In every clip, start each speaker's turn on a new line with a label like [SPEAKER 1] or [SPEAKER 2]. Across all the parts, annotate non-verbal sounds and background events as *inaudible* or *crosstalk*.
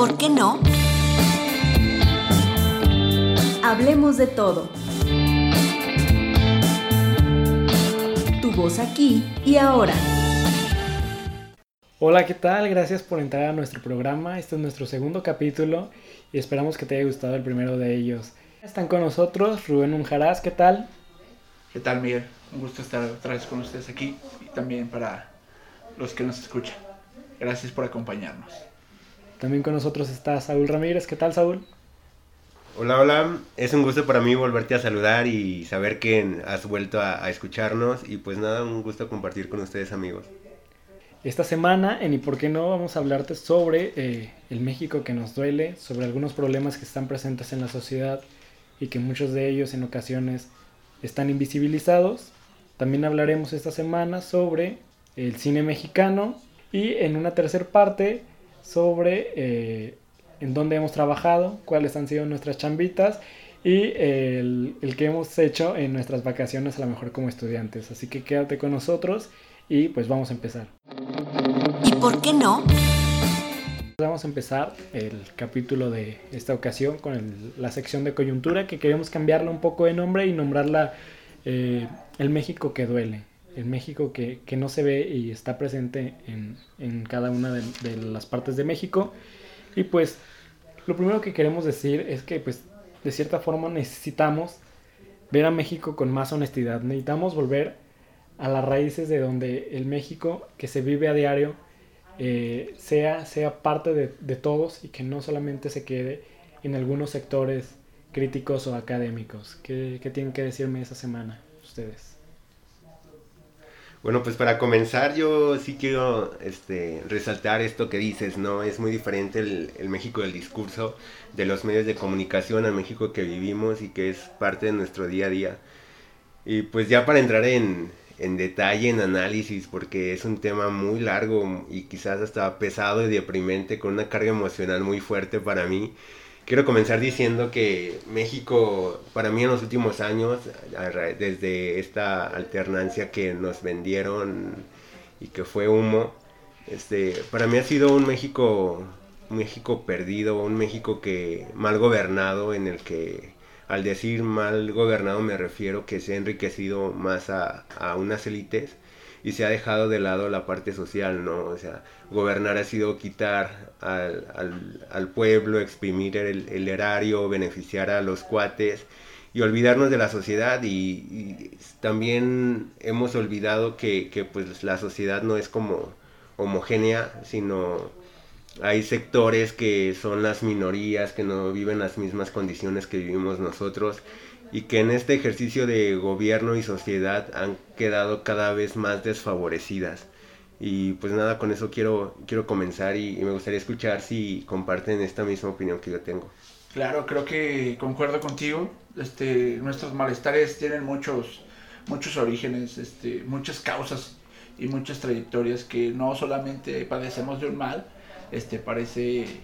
[SPEAKER 1] por qué no? Hablemos de todo. Tu voz aquí y ahora.
[SPEAKER 2] Hola, ¿qué tal? Gracias por entrar a nuestro programa. Este es nuestro segundo capítulo y esperamos que te haya gustado el primero de ellos. Están con nosotros Rubén Unjaraz, ¿qué tal?
[SPEAKER 3] ¿Qué tal, Miguel? Un gusto estar otra vez con ustedes aquí y también para los que nos escuchan. Gracias por acompañarnos.
[SPEAKER 2] También con nosotros está Saúl Ramírez. ¿Qué tal, Saúl?
[SPEAKER 4] Hola, hola. Es un gusto para mí volverte a saludar y saber que has vuelto a, escucharnos. Y pues nada, un gusto compartir con ustedes, amigos.
[SPEAKER 2] Esta semana en Y por qué no vamos a hablarte sobre eh, el México que nos duele, sobre algunos problemas que están presentes en la sociedad y que muchos de ellos en ocasiones están invisibilizados. También hablaremos esta semana sobre el cine mexicano y en una tercera parte sobre eh, en dónde hemos trabajado, cuáles han sido nuestras chambitas y el, el que hemos hecho en nuestras vacaciones a lo mejor como estudiantes. Así que quédate con nosotros y pues vamos a empezar.
[SPEAKER 1] ¿Y por qué no?
[SPEAKER 2] Vamos a empezar el capítulo de esta ocasión con la sección de coyuntura que queremos cambiarla un poco de nombre y nombrarla eh, El México que duele. El México que, no se ve y está presente en, cada una de, de, las partes de México. Y pues lo primero que queremos decir es que pues de cierta forma necesitamos ver a México con más honestidad. Necesitamos volver a las raíces de donde el México que se vive a diario eh, sea, sea parte de, de, todos y que no solamente se quede en algunos sectores críticos o académicos. ¿Qué, qué tienen que decirme esa semana ustedes?
[SPEAKER 4] Bueno, pues para comenzar yo sí quiero este, resaltar esto que dices, ¿no? Es muy diferente el, México del discurso, de los medios de comunicación al México que vivimos y que es parte de nuestro día a día. Y pues ya para entrar en, en detalle, en análisis, porque es un tema muy largo y quizás hasta pesado y deprimente, con una carga emocional muy fuerte para mí. Quiero comenzar diciendo que México, para mí en los últimos años, desde esta alternancia que nos vendieron y que fue humo, este, para mí ha sido un México, un México perdido, un México que mal gobernado, en el que al decir mal gobernado me refiero que se ha enriquecido más a, unas élites y se ha dejado de lado la parte social, ¿no? O sea, gobernar ha sido quitar al, pueblo, exprimir el, erario, beneficiar a los cuates y olvidarnos de la sociedad y, también hemos olvidado que, que, pues la sociedad no es como homogénea, sino hay sectores que son las minorías, que no viven las mismas condiciones que vivimos nosotros y que en este ejercicio de gobierno y sociedad han quedado cada vez más desfavorecidas. Y pues nada, con eso quiero, quiero comenzar y, me gustaría escuchar si comparten esta misma opinión que yo tengo.
[SPEAKER 3] Claro, creo que concuerdo contigo. Este, nuestros malestares tienen muchos, muchos orígenes, este, muchas causas y muchas trayectorias que no solamente padecemos de un mal, este, parece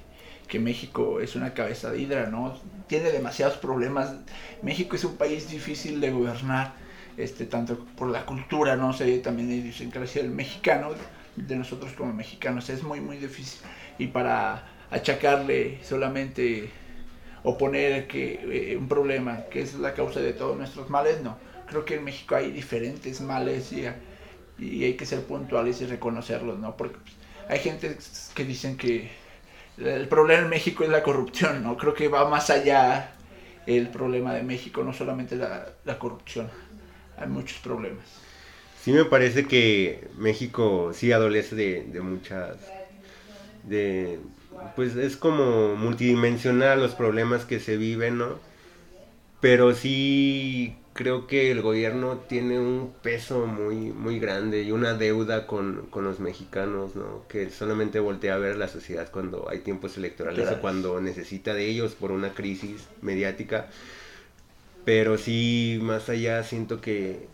[SPEAKER 3] que México es una cabeza de hidra, ¿no? Tiene demasiados problemas. México es un país difícil de gobernar, este, tanto por la cultura, no sé, también la idiosincrasia del mexicano, de nosotros como mexicanos, es muy, muy difícil. Y para achacarle solamente o poner que, eh, un problema que es la causa de todos nuestros males, no. Creo que en México hay diferentes males y, y hay que ser puntuales y reconocerlos, ¿no? Porque pues, hay gente que dicen que el problema en México es la corrupción, ¿no? Creo que va más allá el problema de México, no solamente la, corrupción. Hay muchos problemas.
[SPEAKER 4] Sí me parece que México sí adolece de, de muchas... de pues es como multidimensional los problemas que se viven, ¿no? Pero sí creo que el gobierno tiene un peso muy, muy grande y una deuda con, los mexicanos, ¿no? Que solamente voltea a ver la sociedad cuando hay tiempos electorales o cuando necesita de ellos por una crisis mediática. Pero sí, más allá, siento que,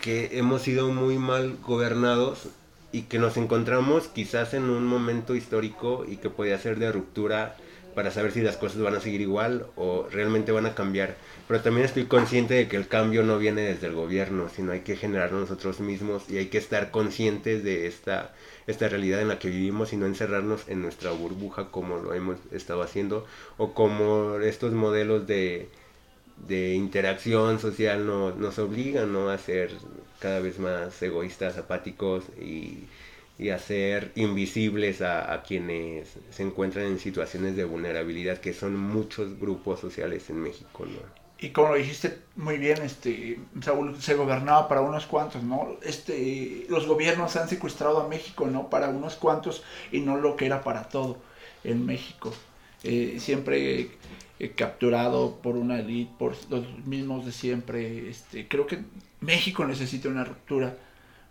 [SPEAKER 4] que hemos sido muy mal gobernados y que nos encontramos quizás en un momento histórico y que podía ser de ruptura para saber si las cosas van a seguir igual o realmente van a cambiar. Pero también estoy consciente de que el cambio no viene desde el gobierno, sino hay que generarlo nosotros mismos y hay que estar conscientes de esta, esta realidad en la que vivimos y no encerrarnos en nuestra burbuja como lo hemos estado haciendo o como estos modelos de, de interacción social no, nos obligan a ser cada vez más egoístas, apáticos y y hacer invisibles a, quienes se encuentran en situaciones de vulnerabilidad, que son muchos grupos sociales en México, ¿no?
[SPEAKER 3] Y como lo dijiste muy bien, este, Saúl, se gobernaba para unos cuantos, ¿no? Este, los gobiernos han secuestrado a México, ¿no? Para unos cuantos y no lo que era para todo en México. Eh, siempre capturado por una élite, por los mismos de siempre. Este, creo que México necesita una ruptura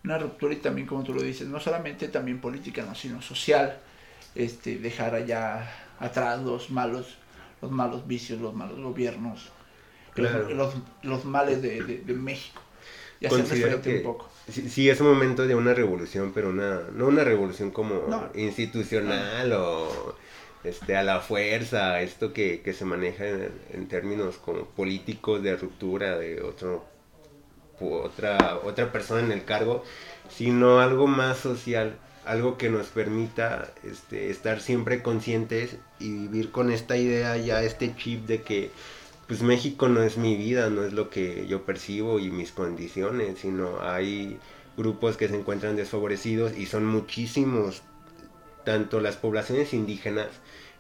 [SPEAKER 3] una ruptura y también, como tú lo dices, no solamente también política, no, sino social, este, dejar allá atrás los malos, los malos vicios, los malos gobiernos, los, los, males de, de, México.
[SPEAKER 4] Y hacer que un poco. Sí, es un momento de una revolución, pero una, no una revolución como institucional o este, a la fuerza, esto que, que se maneja en, en, términos como políticos de ruptura de otro otra, otra persona en el cargo, sino algo más social, algo que nos permita este, estar siempre conscientes y vivir con esta idea, ya este chip de que pues México no es mi vida, no es lo que yo percibo y mis condiciones, sino hay grupos que se encuentran desfavorecidos y son muchísimos, tanto las poblaciones indígenas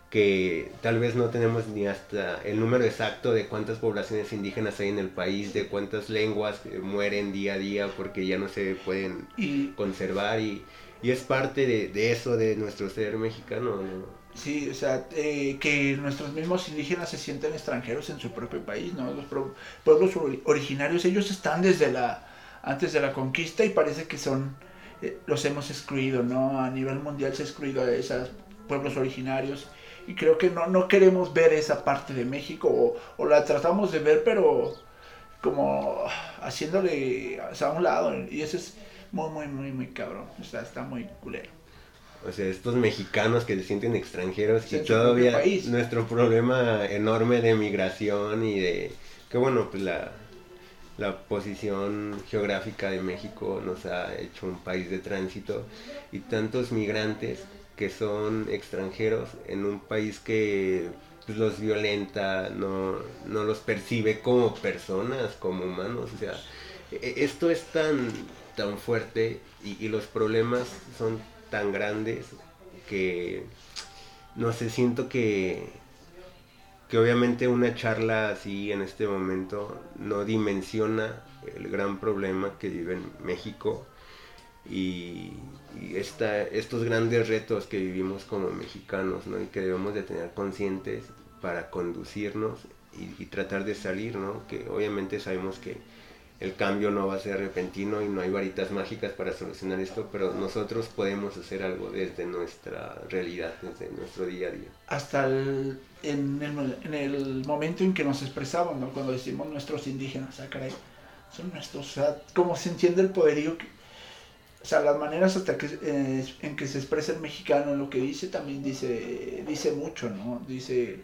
[SPEAKER 4] que tal vez no tenemos ni hasta el número exacto de cuántas poblaciones indígenas hay en el país, de cuántas lenguas mueren día a día porque ya no se pueden conservar y, es parte de, eso, de nuestro ser mexicano.
[SPEAKER 3] Sí, o sea, eh, que nuestros mismos indígenas se sienten extranjeros en su propio país, ¿no? Los pueblos originarios, ellos están desde la, antes de la conquista y parece que son, eh, los hemos excluido, ¿no? A nivel mundial se ha excluido a esos pueblos originarios y creo que no, no queremos ver esa parte de México o, la tratamos de ver pero como haciéndole a un lado y eso es muy muy muy muy cabrón o sea está muy culero.
[SPEAKER 4] O sea, estos mexicanos que se sienten extranjeros y todavía nuestro problema enorme de migración y de que bueno, pues la, la posición geográfica de México nos ha hecho un país de tránsito y tantos migrantes que son extranjeros en un país que pues, los violenta, no, los percibe como personas, como humanos. O sea, e, esto es tan, tan fuerte y, los problemas son tan grandes que, no sé, siento que, que obviamente una charla así en este momento no dimensiona el gran problema que vive en México y, estos grandes retos que vivimos como mexicanos ¿no? y que debemos de tener conscientes para conducirnos y, tratar de salir, ¿no? que obviamente sabemos que el cambio no va a ser repentino y no hay varitas mágicas para solucionar esto, pero nosotros podemos hacer algo desde nuestra realidad, desde nuestro día a día.
[SPEAKER 3] Hasta el, en, el, en el momento en que nos expresamos, ¿no? cuando decimos nuestros indígenas, ah, son nuestros, o sea, como se entiende el poderío que, o sea, las maneras hasta que, eh, en que se expresa el mexicano en lo que dice también dice, dice mucho, ¿no? Dice,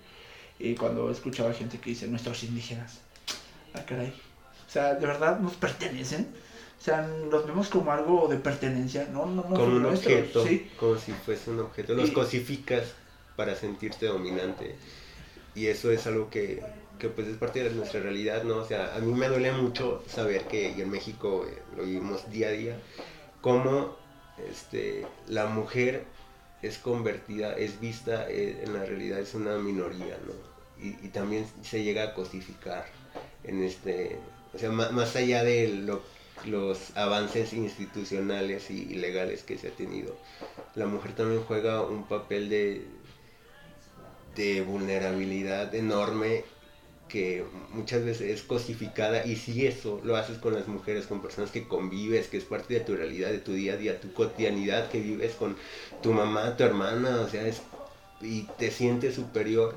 [SPEAKER 3] y cuando escuchaba gente que dice nuestros indígenas, ah, caray. O sea, de verdad nos pertenecen. O sea, los vemos como algo de pertenencia, ¿no? no, no
[SPEAKER 4] como un objeto, como si fuese un objeto. Los cosificas para sentirte dominante. Y eso es algo que, que pues es parte de nuestra realidad, ¿no? O sea, a mí me duele mucho saber que en México eh, lo vivimos día a día cómo este, la mujer es convertida, es vista, eh, en la realidad es una minoría, ¿no? Y, también se llega a cosificar en este, o sea, más, allá de los avances institucionales y legales que se ha tenido, la mujer también juega un papel de, de vulnerabilidad enorme que muchas veces es cosificada y si eso lo haces con las mujeres, con personas que convives, que es parte de tu realidad, de tu día a día, tu cotidianidad, que vives con tu mamá, tu hermana, o sea, es, y te sientes superior,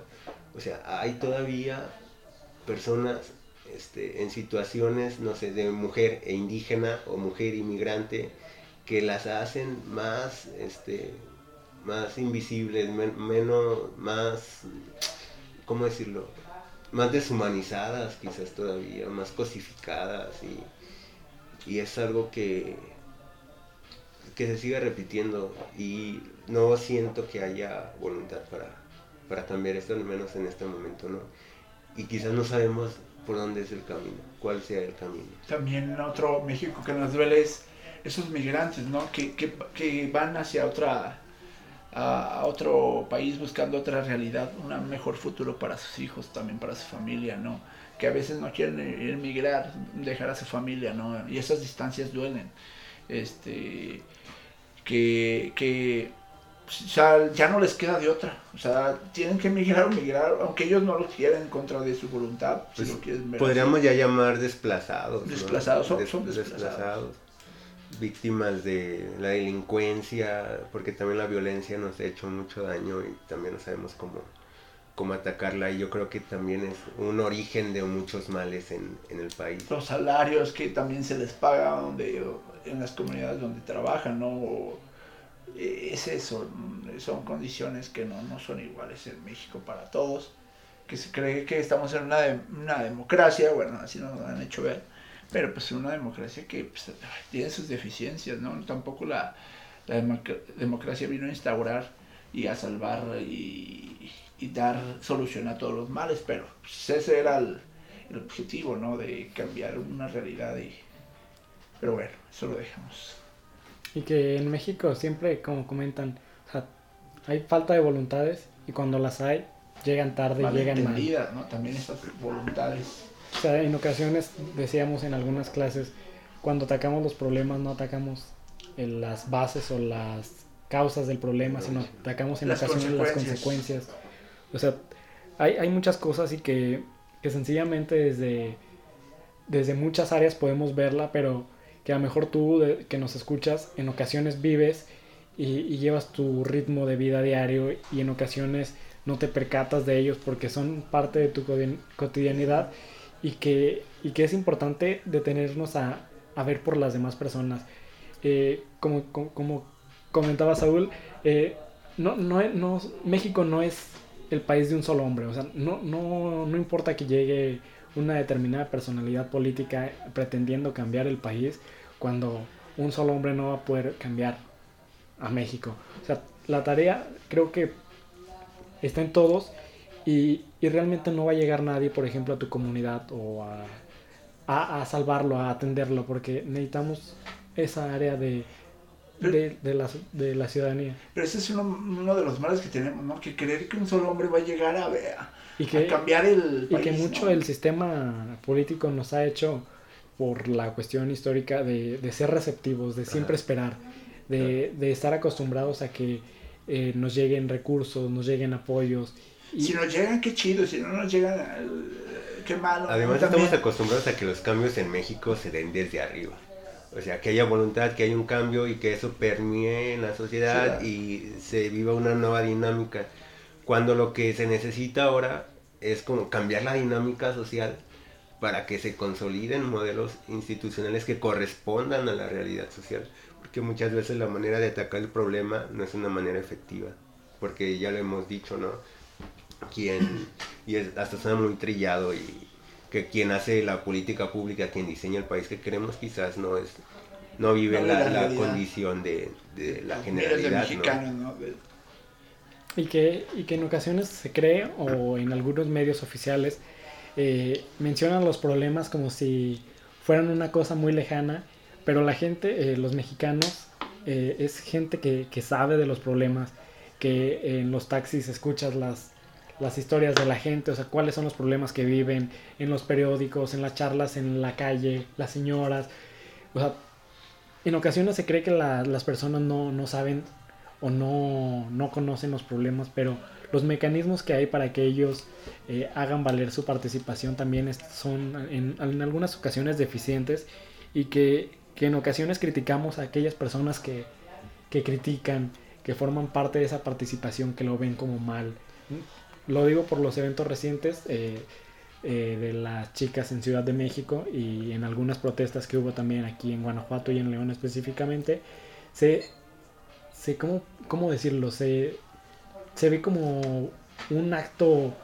[SPEAKER 4] o sea, hay todavía personas este, en situaciones, no sé, de mujer e indígena o mujer inmigrante que las hacen más, este, más invisibles, menos, más, ¿cómo decirlo? Más deshumanizadas quizás todavía, más cosificadas y, y es algo que, que se sigue repitiendo y no siento que haya voluntad para, para cambiar esto, al menos en este momento, ¿no? Y quizás no sabemos por dónde es el camino, cuál sea el camino.
[SPEAKER 3] También otro México que nos duele es esos migrantes, ¿no? Que, que, que van hacia otra a, otro país buscando otra realidad, un mejor futuro para sus hijos, también para su familia, ¿no? Que a veces no quieren emigrar, dejar a su familia, ¿no? Y esas distancias duelen. Este, que, que ya no les queda de otra. O sea, tienen que emigrar o migrar, aunque ellos no lo quieren en contra de su voluntad.
[SPEAKER 4] Pues podríamos ya llamar desplazados.
[SPEAKER 3] Desplazados, son, desplazados
[SPEAKER 4] víctimas de la delincuencia, porque también la violencia nos ha hecho mucho daño y también no sabemos cómo, cómo atacarla y yo creo que también es un origen de muchos males en, el país.
[SPEAKER 3] Los salarios que también se les paga donde, en las comunidades donde trabajan, ¿no? Es eso, son condiciones que no, no son iguales en México para todos, que se cree que estamos en una democracia, bueno, así nos han hecho ver pero pues una democracia que pues, tiene sus deficiencias, ¿no? Tampoco la, democracia vino a instaurar y a salvar y, dar solución a todos los males, pero pues, ese era el, objetivo, ¿no? De cambiar una realidad y... Pero bueno, eso lo dejamos.
[SPEAKER 2] Y que en México siempre, como comentan, hay falta de voluntades y cuando las hay, llegan tarde, y llegan mal.
[SPEAKER 3] ¿no? También esas voluntades
[SPEAKER 2] o sea, en ocasiones decíamos en algunas clases, cuando atacamos los problemas no atacamos en las bases o las causas del problema, sino atacamos en ocasiones las consecuencias. O sea, hay, hay muchas cosas y que, que sencillamente desde, desde muchas áreas podemos verla, pero que a lo mejor tú que nos escuchas en ocasiones vives y, y, llevas tu ritmo de vida diario y en ocasiones no te percatas de ellos porque son parte de tu cotidianidad y que, y que es importante detenernos a, a ver por las demás personas. Eh, como, como, comentaba Saúl, eh, no, no, no, México no es el país de un solo hombre, o sea, no, no, no importa que llegue una determinada personalidad política pretendiendo cambiar el país, cuando un solo hombre no va a poder cambiar a México. O sea, la tarea creo que está en todos y, y, realmente no va a llegar nadie, por ejemplo, a tu comunidad o a, a, a salvarlo, a atenderlo, porque necesitamos esa área de, de, de, la, de la ciudadanía.
[SPEAKER 3] Pero ese es uno, uno, de los males que tenemos, ¿no? Que creer que un solo hombre va a llegar a, a, y que, a cambiar el
[SPEAKER 2] país, Y que mucho el sistema político nos ha hecho por la cuestión histórica de, de ser receptivos, de siempre esperar, de, de, estar acostumbrados a que eh, nos lleguen recursos, nos lleguen apoyos
[SPEAKER 3] si nos llegan, qué chido. Si no nos llegan, qué malo.
[SPEAKER 4] Además, estamos acostumbrados a que los cambios en México se den desde arriba. O sea, que haya voluntad, que haya un cambio y que eso permee en la sociedad y se viva una nueva dinámica. Cuando lo que se necesita ahora es como cambiar la dinámica social para que se consoliden modelos institucionales que correspondan a la realidad social. Porque muchas veces la manera de atacar el problema no es una manera efectiva. Porque ya lo hemos dicho, ¿no? Quien, y hasta suena muy trillado, y que quien hace la política pública, quien diseña el país que queremos, quizás no es no vive la, condición de, la generalidad.
[SPEAKER 2] Y, que, y que en ocasiones se cree, o en algunos medios oficiales, eh, mencionan los problemas como si fueran una cosa muy lejana, pero la gente, eh, los mexicanos, eh, es gente que, que, sabe de los problemas, que en los taxis escuchas las, las historias de la gente, o sea, cuáles son los problemas que viven en los periódicos, en las charlas en la calle, las señoras. O sea, en ocasiones se cree que las personas no, no saben o no, no, conocen los problemas, pero los mecanismos que hay para que ellos eh, hagan valer su participación también son en, en, algunas ocasiones deficientes y que, que, en ocasiones criticamos a aquellas personas que, que critican, que forman parte de esa participación, que lo ven como mal. Lo digo por los eventos recientes eh, eh, de las chicas en Ciudad de México y en algunas protestas que hubo también aquí en Guanajuato y en León específicamente. Se, se ¿cómo, cómo decirlo? Se, se ve como un acto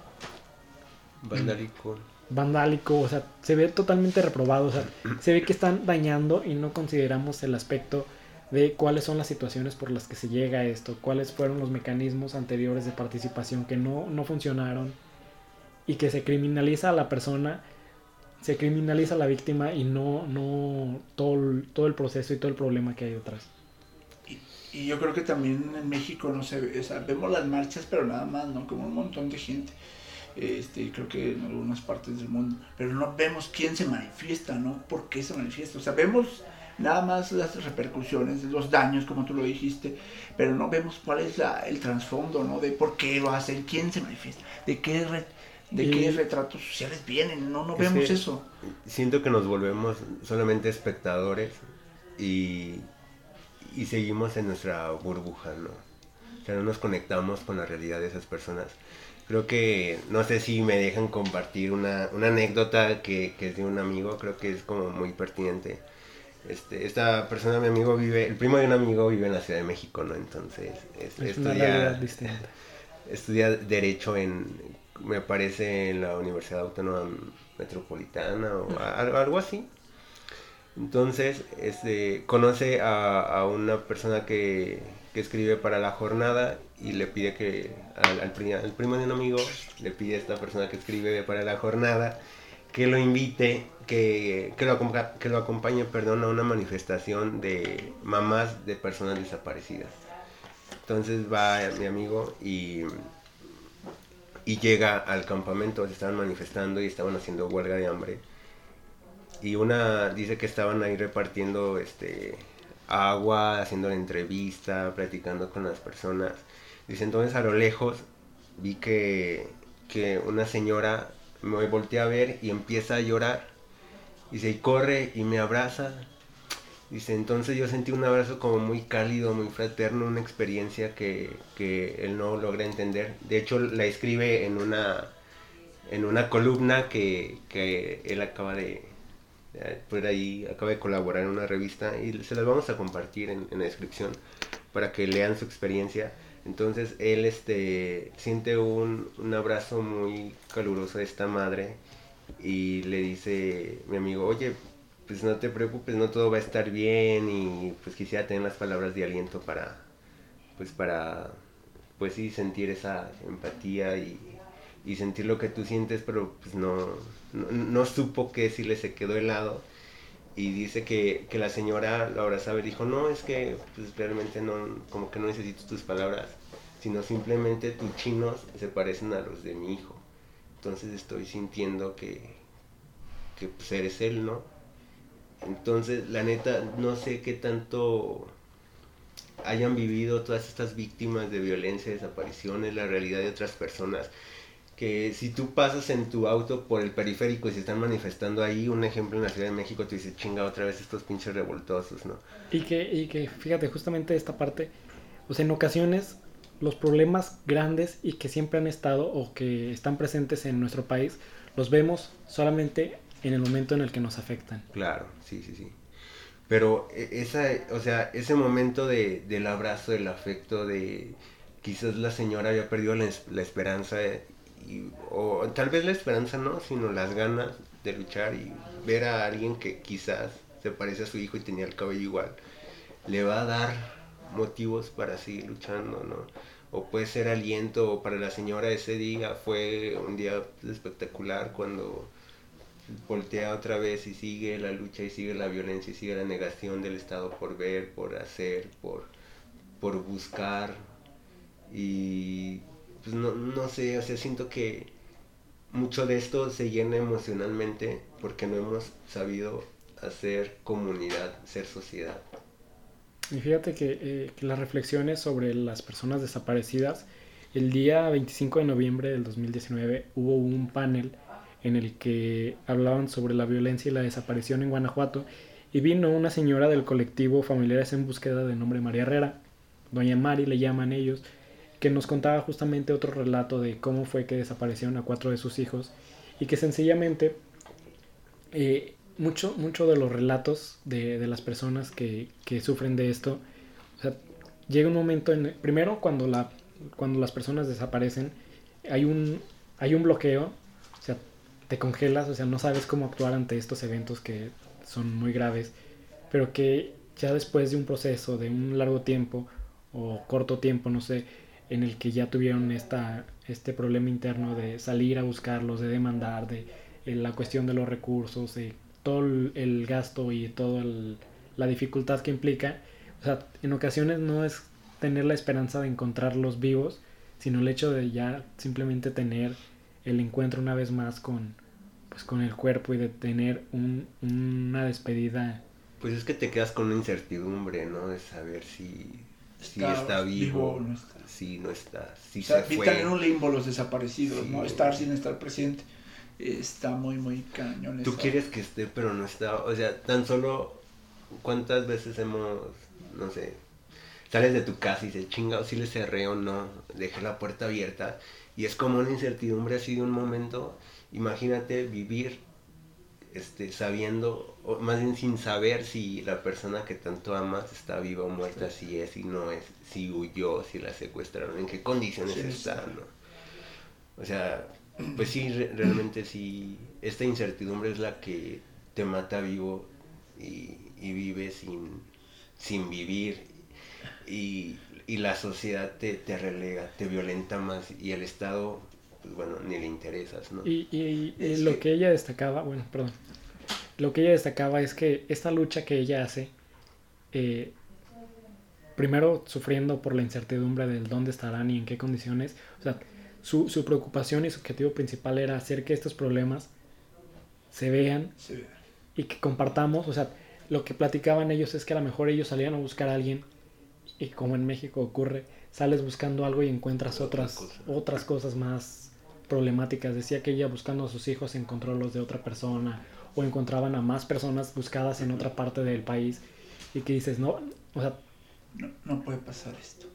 [SPEAKER 4] Vandálico.
[SPEAKER 2] vandálico, o sea, se ve totalmente reprobado, o sea, se ve que están dañando y no consideramos el aspecto de cuáles son las situaciones por las que se llega a esto, cuáles fueron los mecanismos anteriores de participación que no, no funcionaron y que se criminaliza a la persona, se criminaliza a la víctima y no, no todo, todo el proceso y todo el problema que hay detrás.
[SPEAKER 3] Y yo creo que también en México no sea, vemos las marchas, pero nada más, ¿no? Como un montón de gente. Este, creo que en algunas partes del mundo. Pero no vemos quién se manifiesta, ¿no? ¿Por qué se manifiesta? O sea, vemos nada más las repercusiones, los daños, como tú lo dijiste, pero no vemos cuál es la, el trasfondo, ¿no? De por qué lo hacen, quién se manifiesta, de qué, re- de
[SPEAKER 2] Y-
[SPEAKER 3] qué retratos sociales vienen, no, no vemos
[SPEAKER 4] que-
[SPEAKER 3] eso.
[SPEAKER 4] Siento que nos volvemos solamente espectadores y, y seguimos en nuestra burbuja, ¿no? O sea, no nos conectamos con la realidad de esas personas. Creo que, no sé si me dejan compartir una, una anécdota que, que es de un amigo, creo que es como muy pertinente. Este, esta persona, mi amigo, vive, el primo de un amigo vive en la Ciudad de México, ¿no? Entonces, es-
[SPEAKER 2] Es una
[SPEAKER 4] estudia,
[SPEAKER 2] distinta.
[SPEAKER 4] estudia Derecho en, me parece, en la Universidad Autónoma Metropolitana o a- algo, así. Entonces, este, conoce a, a una persona que, que escribe para la jornada y le pide que, al, al al primo de un amigo, le pide a esta persona que escribe para la jornada que lo invite, que, lo, que lo acompañe perdón, a una manifestación de mamás de personas desaparecidas. Entonces va mi amigo y, y llega al campamento, se estaban manifestando y estaban haciendo huelga de hambre. Y una dice que estaban ahí repartiendo este agua, haciendo la entrevista, platicando con las personas. Dice entonces a lo lejos vi que, que una señora me voltea a ver y empieza a llorar. Dice, y corre y me abraza. Dice, entonces yo sentí un abrazo como muy cálido, muy fraterno, una experiencia que, que él no logra entender. De hecho, la escribe en una, en una columna que, que él acaba de, por ahí, acaba de colaborar en una revista y se las vamos a compartir en, en la descripción para que lean su experiencia. Entonces él este, siente un, un abrazo muy caluroso de esta madre y le dice mi amigo, oye, pues no te preocupes, no todo va a estar bien y pues quisiera tener las palabras de aliento para, pues para, pues sí, sentir esa empatía y, y sentir lo que tú sientes, pero pues no, no, no supo qué decirle, se quedó helado y dice que, que la señora lo abrazaba y dijo, no, es que pues realmente no, como que no necesito tus palabras, sino simplemente tus chinos se parecen a los de mi hijo. Entonces estoy sintiendo que, que pues eres él, ¿no? Entonces, la neta, no sé qué tanto hayan vivido todas estas víctimas de violencia, desapariciones, la realidad de otras personas. Que si tú pasas en tu auto por el periférico y se están manifestando ahí, un ejemplo en la Ciudad de México, te dices, chinga otra vez estos pinches revoltosos, ¿no?
[SPEAKER 2] Y que, y que, fíjate, justamente esta parte, o sea, en ocasiones los problemas grandes y que siempre han estado o que están presentes en nuestro país, los vemos solamente en el momento en el que nos afectan.
[SPEAKER 4] Claro, sí, sí, sí. Pero e- esa, o sea, ese momento de, del abrazo, del afecto, de quizás la señora había perdido la, la esperanza, eh, y- o tal vez la esperanza no, sino las ganas de luchar y ver a alguien que quizás se parece a su hijo y tenía el cabello igual, le va a dar motivos para seguir luchando, ¿no? O puede ser aliento, o para la señora ese día fue un día espectacular cuando voltea otra vez y sigue la lucha y sigue la violencia y sigue la negación del Estado por ver, por hacer, por, por buscar. Y pues no, no sé, o sea, siento que mucho de esto se llena emocionalmente porque no hemos sabido hacer comunidad, ser sociedad.
[SPEAKER 2] Y fíjate que, eh, que las reflexiones sobre las personas desaparecidas, el día 25 de noviembre del 2019 hubo un panel en el que hablaban sobre la violencia y la desaparición en Guanajuato y vino una señora del colectivo Familiares en Búsqueda de nombre María Herrera, Doña Mari le llaman ellos, que nos contaba justamente otro relato de cómo fue que desaparecieron a cuatro de sus hijos y que sencillamente eh, mucho, mucho de los relatos de, de las personas que, que sufren de esto, o sea, llega un momento en primero cuando la cuando las personas desaparecen hay un hay un bloqueo, o sea, te congelas, o sea, no sabes cómo actuar ante estos eventos que son muy graves, pero que ya después de un proceso de un largo tiempo o corto tiempo, no sé, en el que ya tuvieron esta, este problema interno de salir a buscarlos, de demandar, de eh, la cuestión de los recursos, de todo el, gasto y toda la dificultad que implica. O sea, en ocasiones no es tener la esperanza de encontrarlos vivos, sino el hecho de ya simplemente tener el encuentro una vez más con, pues, con el cuerpo y de tener un, una despedida.
[SPEAKER 4] Pues es que te quedas con una incertidumbre, ¿no? De saber si, si está, vivo, o no está. si no está, si se fue.
[SPEAKER 3] Están en un limbo los desaparecidos, ¿no? Estar sin estar presente está muy, muy cañón.
[SPEAKER 4] Tú quieres que esté, pero no está. O sea, tan solo, ¿cuántas veces hemos, no sé, sales de tu casa y dices, chingado, si le cerré o no, dejé la puerta abierta? Y es como una incertidumbre así de un momento. Imagínate vivir este, sabiendo, o más bien sin saber si la persona que tanto amas está viva o muerta, si es, si no es, si huyó, si la secuestraron, en qué condiciones está, ¿no? O sea, pues sí, realmente sí, esta incertidumbre es la que te mata vivo y, y vives sin, sin vivir y, y la sociedad te, te, relega, te violenta más y el Estado, pues bueno, ni le interesas, ¿no?
[SPEAKER 2] Y, y, lo que... ella destacaba, bueno, perdón, lo que ella destacaba es que esta lucha que ella hace, eh, primero sufriendo por la incertidumbre del dónde estarán y en qué condiciones, o sea, su, su, preocupación y su objetivo principal era hacer que estos problemas se vean y que compartamos. O sea, lo que platicaban ellos es que a lo mejor ellos salían a buscar a alguien y como en México ocurre, sales buscando algo y encuentras otras, otras cosas más problemáticas. Decía que ella buscando a sus hijos encontró los de otra persona o encontraban a más personas buscadas en otra parte del país y que dices, no, o sea...
[SPEAKER 3] No, no puede pasar esto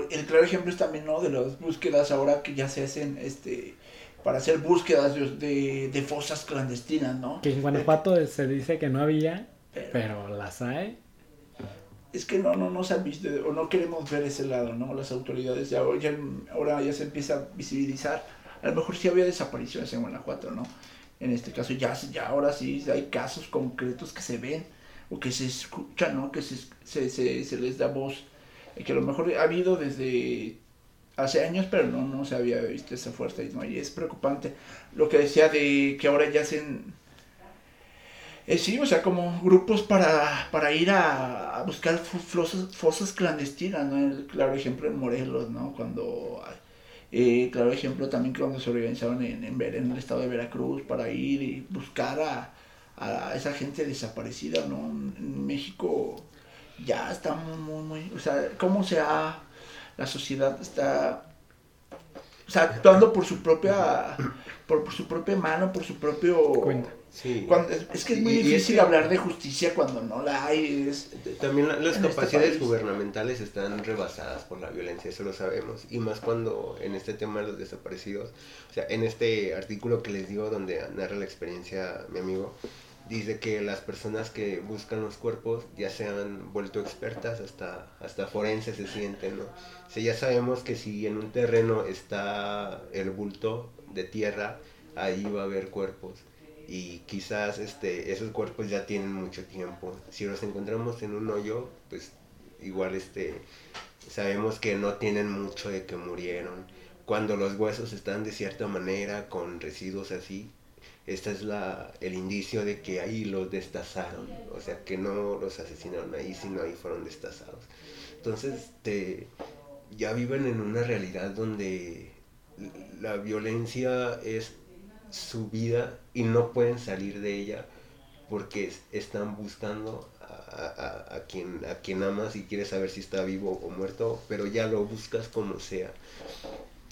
[SPEAKER 3] el claro ejemplo es también, ¿no? De las búsquedas ahora que ya se hacen, este, para hacer búsquedas de, de, fosas clandestinas, ¿no?
[SPEAKER 2] Que en Guanajuato se dice que no había, pero, las hay.
[SPEAKER 3] Es que no, no, no se han visto, o no queremos ver ese lado, ¿no? Las autoridades ya, ya, ahora ya se empieza a visibilizar. A lo mejor sí había desapariciones en Guanajuato, ¿no? En este caso ya, ya ahora sí hay casos concretos que se ven o que se escuchan, ¿no? Que se, se, se, se les da voz que a lo mejor ha habido desde hace años, pero no, no se había visto esa fuerza y, no, y es preocupante. Lo que decía de que ahora ya hacen, eh, sí, o sea, como grupos para, para ir a, buscar fosas, clandestinas, ¿no? El claro ejemplo en Morelos, ¿no? Cuando, eh, claro ejemplo también cuando se organizaron en, en, en el estado de Veracruz para ir y buscar a, a esa gente desaparecida, ¿no? En México ya está muy, muy, muy, o sea, cómo se ha, la sociedad está, o sea, actuando por su propia, por, su propia mano, por su propio...
[SPEAKER 2] Cuenta.
[SPEAKER 3] Sí. Cuando, es, que es muy difícil hablar de justicia cuando no la hay.
[SPEAKER 4] También las este capacidades gubernamentales están rebasadas por la violencia, eso lo sabemos. Y más cuando en este tema de los desaparecidos, o sea, en este artículo que les digo donde narra la experiencia mi amigo, dice que las personas que buscan los cuerpos ya se han vuelto expertas, hasta, hasta forenses se sienten, ¿no? O ya sabemos que si en un terreno está el bulto de tierra, ahí va a haber cuerpos. Y quizás este, esos cuerpos ya tienen mucho tiempo. Si los encontramos en un hoyo, pues igual este, sabemos que no tienen mucho de que murieron. Cuando los huesos están de cierta manera, con residuos así, este es la, el indicio de que ahí los destazaron, o sea, que no los asesinaron ahí, sino ahí fueron destazados. Entonces, te, ya viven en una realidad donde la violencia es su vida y no pueden salir de ella porque están buscando a, quien, a quien amas y quieres saber si está vivo o muerto, pero ya lo buscas como sea.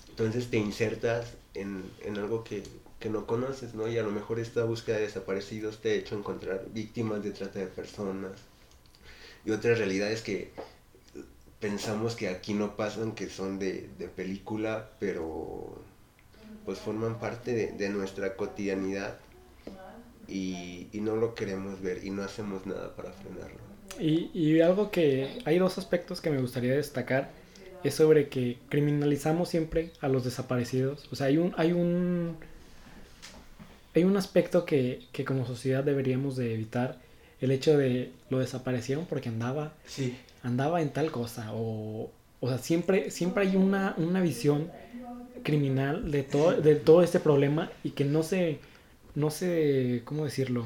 [SPEAKER 4] Entonces te insertas en, en algo que, que no conoces, ¿no? Y a lo mejor esta búsqueda de desaparecidos te ha hecho encontrar víctimas de trata de personas y otras realidades que pensamos que aquí no pasan, que son de, película, pero pues forman parte de, nuestra cotidianidad y, no lo queremos ver y no hacemos nada para frenarlo.
[SPEAKER 2] Y, y algo que hay dos aspectos que me gustaría destacar es sobre que criminalizamos siempre a los desaparecidos. O sea, hay un, hay un, hay un aspecto que, que como sociedad deberíamos de evitar. El hecho de lo desaparecieron porque andaba,
[SPEAKER 3] Sí.
[SPEAKER 2] andaba en tal cosa. O, o sea, siempre, siempre hay una, una visión criminal de todo, de todo este problema y que no se, no se, ¿cómo decirlo?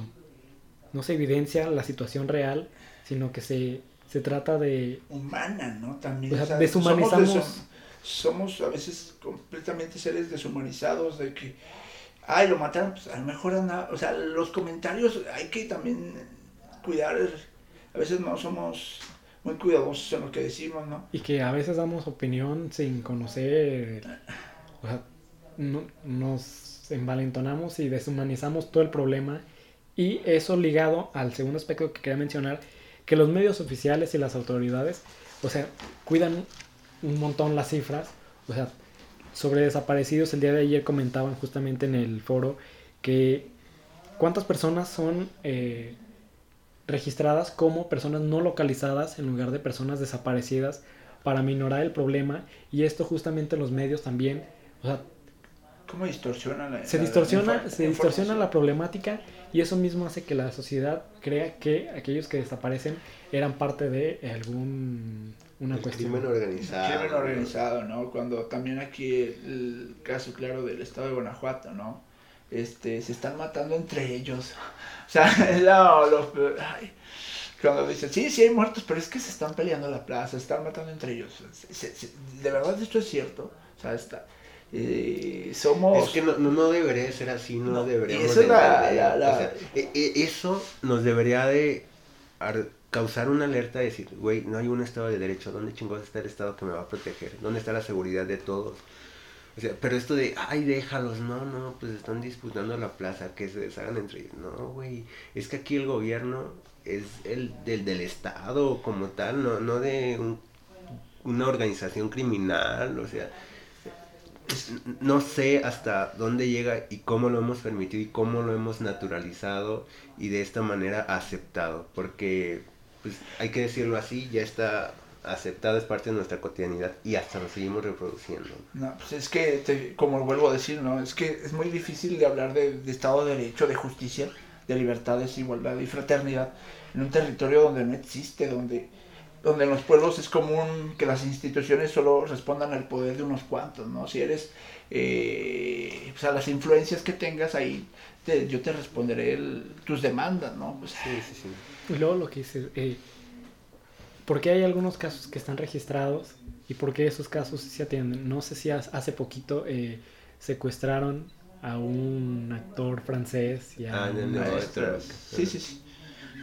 [SPEAKER 2] No se evidencia la situación real, sino que se, se trata de,
[SPEAKER 3] Humana, ¿no? También.
[SPEAKER 2] O sea,
[SPEAKER 3] o sea,
[SPEAKER 2] deshumanizamos-
[SPEAKER 3] Somos, deshum- somos a veces completamente seres deshumanizados de que, ay, lo mataron, pues a lo mejor anda, o sea, los comentarios hay que también cuidar, a veces no somos muy cuidadosos en lo que decimos, ¿no?
[SPEAKER 2] Y que a veces damos opinión sin conocer, o sea, no- nos envalentonamos y deshumanizamos todo el problema. Y eso ligado al segundo aspecto que quería mencionar, que los medios oficiales y las autoridades, o sea, cuidan un montón las cifras. O sea, sobre desaparecidos, el día de ayer comentaban justamente en el foro que cuántas personas son eh, registradas como personas no localizadas en lugar de personas desaparecidas para minorar el problema. Y esto justamente los medios también, o sea,
[SPEAKER 3] ¿Cómo distorsiona la
[SPEAKER 2] se
[SPEAKER 3] la-
[SPEAKER 2] distorsiona,
[SPEAKER 3] la
[SPEAKER 2] se distorsiona la problemática y eso mismo hace que la sociedad crea que aquellos que desaparecen eran parte de algún una
[SPEAKER 4] El
[SPEAKER 2] cuestión.
[SPEAKER 4] crimen organizado.
[SPEAKER 3] Crimen organizado, ¿no? Cuando también aquí el caso claro del estado de Guanajuato, ¿no? Este, se están matando entre ellos. O sea, *laughs* es lo, lo peor. Ay, cuando dicen, sí, sí hay muertos, pero es que se están peleando la plaza, se están matando entre ellos. Se- se- se- de verdad esto es cierto. O sea, está, eh, somos...
[SPEAKER 4] Es que no, no, debería de ser así, no,
[SPEAKER 3] No,
[SPEAKER 4] deberíamos
[SPEAKER 3] esa es la-
[SPEAKER 4] de entender.
[SPEAKER 3] la- la-
[SPEAKER 4] O sea, e- e- eso nos debería de ar- causar una alerta de decir, güey, no hay un Estado de Derecho, ¿dónde chingados está el Estado que me va a proteger? ¿Dónde está la seguridad de todos? O sea, pero esto de, ay, déjalos, no, no, pues están disputando la plaza, que se deshagan entre ellos. No, güey, es que aquí el gobierno es el del, del Estado como tal, no, no de un- una organización criminal, o sea, no sé hasta dónde llega y cómo lo hemos permitido y cómo lo hemos naturalizado y de esta manera aceptado, porque pues hay que decirlo así, ya está aceptado, es parte de nuestra cotidianidad y hasta lo seguimos reproduciendo.
[SPEAKER 3] No, pues es que, te- como vuelvo a decir, ¿no? Es que es muy difícil de hablar de, de Estado de Derecho, de justicia, de libertades, igualdad y fraternidad en un territorio donde no existe, donde, donde en los pueblos es común que las instituciones solo respondan al poder de unos cuantos, ¿no? Si eres, eh, o sea, las influencias que tengas ahí, te- yo te responderé el- tus demandas, ¿no? Pues,
[SPEAKER 4] Sí, sí, sí.
[SPEAKER 2] Y luego lo que dices, eh, ¿por qué hay algunos casos que están registrados y por qué esos casos se atienden? No sé si hace poquito eh, secuestraron a un actor francés y a
[SPEAKER 4] Ah,
[SPEAKER 2] un-.
[SPEAKER 3] Maestras. Sí, sí, sí.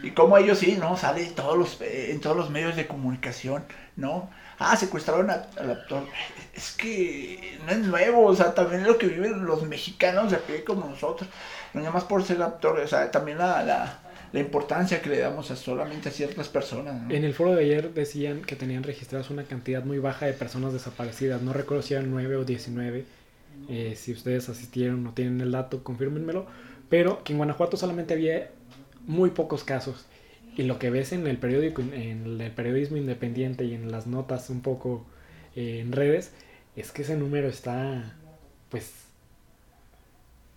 [SPEAKER 3] Y como ellos sí, ¿no? Sale en todos los, eh, en todos los medios de comunicación, ¿no? Ah, secuestraron a- al actor. Es que no es nuevo, o sea, también es lo que viven los mexicanos de aquí como nosotros. No nada más por ser actor, o sea, también la, la, la importancia que le damos a solamente a ciertas personas, ¿no?
[SPEAKER 2] En el foro de ayer decían que tenían registradas una cantidad muy baja de personas desaparecidas. No recuerdo si eran 9 o 19. Eh, si ustedes asistieron o tienen el dato, confírmenmelo. Pero que en Guanajuato solamente había muy pocos casos. Y lo que ves en el periódico, en el periodismo independiente y en las notas un poco eh, en redes, es que ese número está, pues,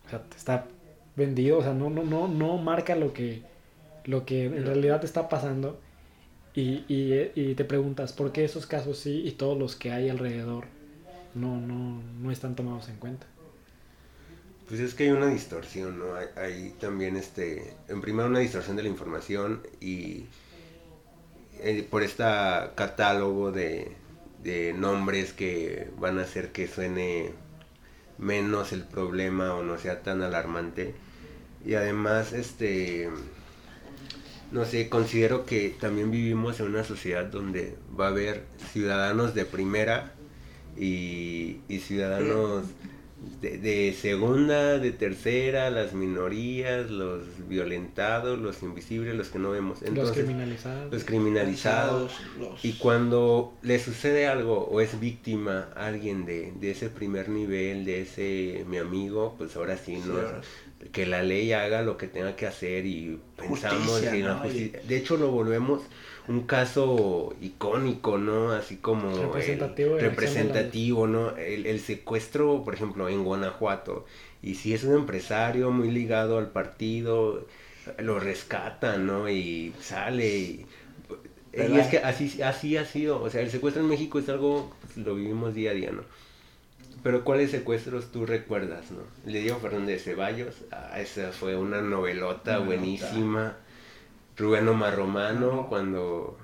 [SPEAKER 2] o sea, está vendido. O sea, no, no, no, no marca lo que, lo que en realidad está pasando. Y, y, te preguntas, ¿por qué esos casos sí y todos los que hay alrededor no, no, no están tomados en cuenta?
[SPEAKER 4] Pues es que hay una distorsión, ¿no? Hay, hay también, este, en primera una distorsión de la información y eh, por este catálogo de, de nombres que van a hacer que suene menos el problema o no sea tan alarmante. Y además, este, no sé, considero que también vivimos en una sociedad donde va a haber ciudadanos de primera y, y ciudadanos de, de segunda, de tercera, las minorías, los violentados, los invisibles, los que no vemos.
[SPEAKER 2] los
[SPEAKER 4] Entonces,
[SPEAKER 2] criminalizados.
[SPEAKER 4] los criminalizados.
[SPEAKER 3] los-
[SPEAKER 4] Y cuando le sucede algo o es víctima alguien de, de ese primer nivel, de ese mi amigo, pues ahora sí,
[SPEAKER 3] Sí,
[SPEAKER 4] ¿no?
[SPEAKER 3] ahora
[SPEAKER 4] Que la ley haga lo que tenga que hacer y pensamos
[SPEAKER 3] Justicia,
[SPEAKER 4] en la
[SPEAKER 3] ¿no?
[SPEAKER 4] justicia. De hecho, lo volvemos un caso icónico, ¿no? Así como
[SPEAKER 2] Representativo
[SPEAKER 4] representativo, ¿no? El, el secuestro, por ejemplo, en Guanajuato. Y si es un empresario muy ligado al partido, lo rescatan, ¿no? Y sale y... Es que así, así ha sido, o sea, el secuestro en México es algo, pues, lo vivimos día a día, ¿no? Pero ¿cuáles secuestros tú recuerdas, no? El de Diego Fernández de Ceballos, ah, esa fue una novelota buenísima. Rubén Omar Romano, cuando